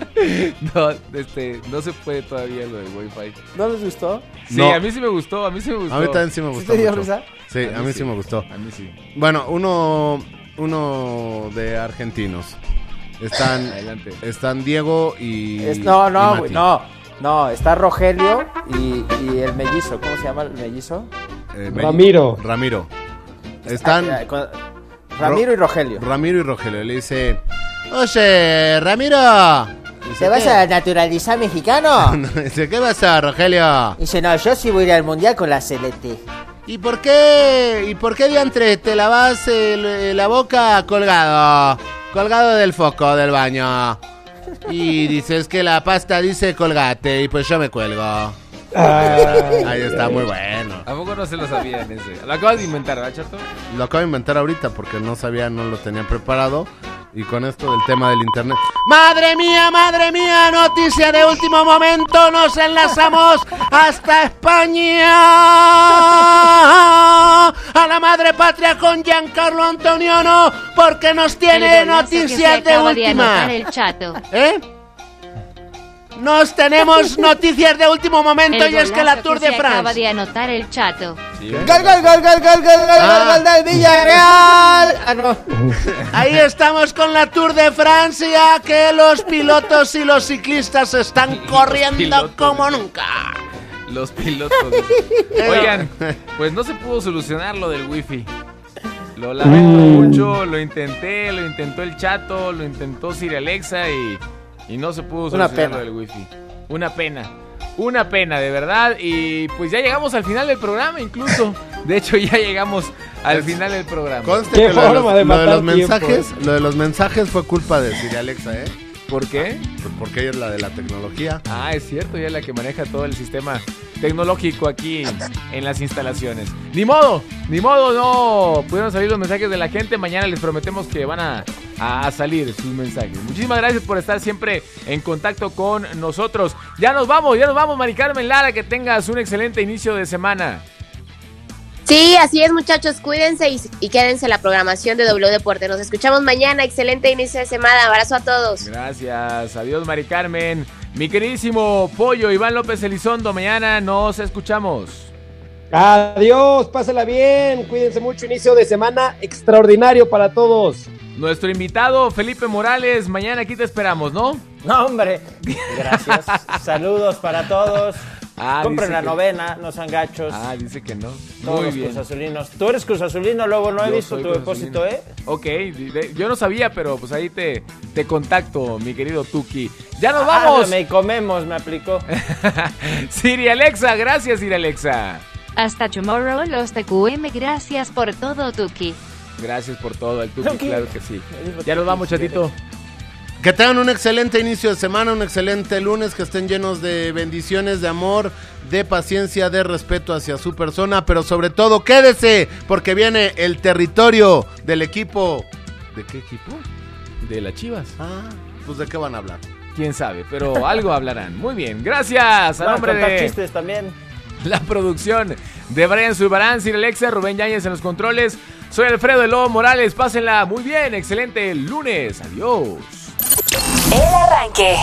No, este, no se puede todavía lo del Wi-Fi. ¿No les gustó? Sí, No. a mí sí me gustó, a mí sí me gustó. A mí también sí me ¿Sí gustó. te dio mucho. risa? Sí, a mí, sí. me gustó. A mí sí. Bueno, uno, uno de argentinos. Están, Adelante. están Diego y. Es- no, y no, Mati. güey, no. No, está Rogelio y, y el mellizo. ¿Cómo se llama el mellizo? Eh, Ramiro. Ramiro. Están. Ah, con- Ramiro y Rogelio. Ramiro y Rogelio. Le dice: Oye, Ramiro. Dice, ¿Te vas "¿Qué?". a naturalizar mexicano? Dice: ¿Qué pasa, Rogelio? Dice, no, yo sí voy a ir al mundial con la celeste. ¿Y por qué? ¿Y por qué diantre te lavas el- la boca colgado? Colgado del foco del baño. Y dices que la pasta dice colgate y pues yo me cuelgo. Ahí está, muy bueno. ¿A poco no se lo sabían ese? Lo acabas de inventar, ¿verdad, chato? Lo acabo de inventar ahorita porque no sabía, no lo tenía preparado. Y con esto del tema del internet. ¡Madre mía, madre mía! Noticia de último momento. Nos enlazamos hasta España. A la madre patria con Giancarlo Antoniano. Porque nos tiene noticias de última. el chato. ¿Eh? Nos tenemos noticias de último momento El y es que la Tour se de acaba France. de anotar el chato. ¡Gol, gol, gol, gol, gol, gol, gol, Ah. gol, gol del Villarreal! Ah, no. Ahí estamos con la Tour de Francia, que los pilotos y los ciclistas están corriendo como nunca. Los pilotos. Oigan, pues no se pudo solucionar lo del wifi. Lo lamento mucho, lo intenté, lo intentó el chato, lo intentó Siri Alexa y, y no se pudo Una solucionar pena. lo del wifi. Una pena. Una pena, de verdad. Y pues ya llegamos al final del programa, incluso. De hecho, ya llegamos al final del programa. Conste Qué que lo de, los, forma de lo de matar los mensajes, tiempo, lo de los mensajes fue culpa de Siri Alexa, ¿eh? ¿Por qué? Porque ella es la de la tecnología. Ah, es cierto, ella es la que maneja todo el sistema tecnológico aquí en las instalaciones. Ni modo, ni modo, no pudieron salir los mensajes de la gente. Mañana les prometemos que van a, a- salir sus mensajes. Muchísimas gracias por estar siempre en contacto con nosotros. Ya nos vamos, ya nos vamos, Mari Carmen Lara. Que tengas un excelente inicio de semana. Sí, así es, muchachos. Cuídense y, y quédense en la programación de W Deporte. Nos escuchamos mañana. Excelente inicio de semana. Abrazo a todos. Gracias, adiós, Mari Carmen. Mi queridísimo pollo Iván López Elizondo, mañana nos escuchamos. Adiós, pásela bien, cuídense mucho, inicio de semana extraordinario para todos. Nuestro invitado Felipe Morales, mañana aquí te esperamos, ¿no? No, hombre. Gracias. Saludos para todos. Ah, Compren la que- novena, no sean gachos. Ah, dice que no. Todos Muy los bien. cruzazulinos. Tú eres cruzazulino, luego no he Yo visto tu depósito. ¿eh? Ok, yo no sabía, pero pues ahí te, te contacto, mi querido Tuki. ¡Ya nos Ah, vamos! me comemos, me aplicó. Siri Alexa, gracias Siri Alexa. Hasta tomorrow, los TQM. Gracias por todo, Tuki. Gracias por todo, el Tuki, Tuki. claro que sí. Ya nos vamos, chatito. Que tengan un excelente inicio de semana, un excelente lunes, que estén llenos de bendiciones, de amor, de paciencia, de respeto hacia su persona, pero sobre todo quédese, porque viene el territorio del equipo. ¿De qué equipo? De las chivas. Ah, pues de qué van a hablar. Quién sabe, pero algo hablarán. Muy bien, gracias. A Van nombre de chistes también. la producción de Brian Zubarán, Sir Alexa, Rubén Yáñez en los controles. Soy Alfredo de Lobo Morales. Pásenla muy bien, excelente lunes. Adiós. El arranque.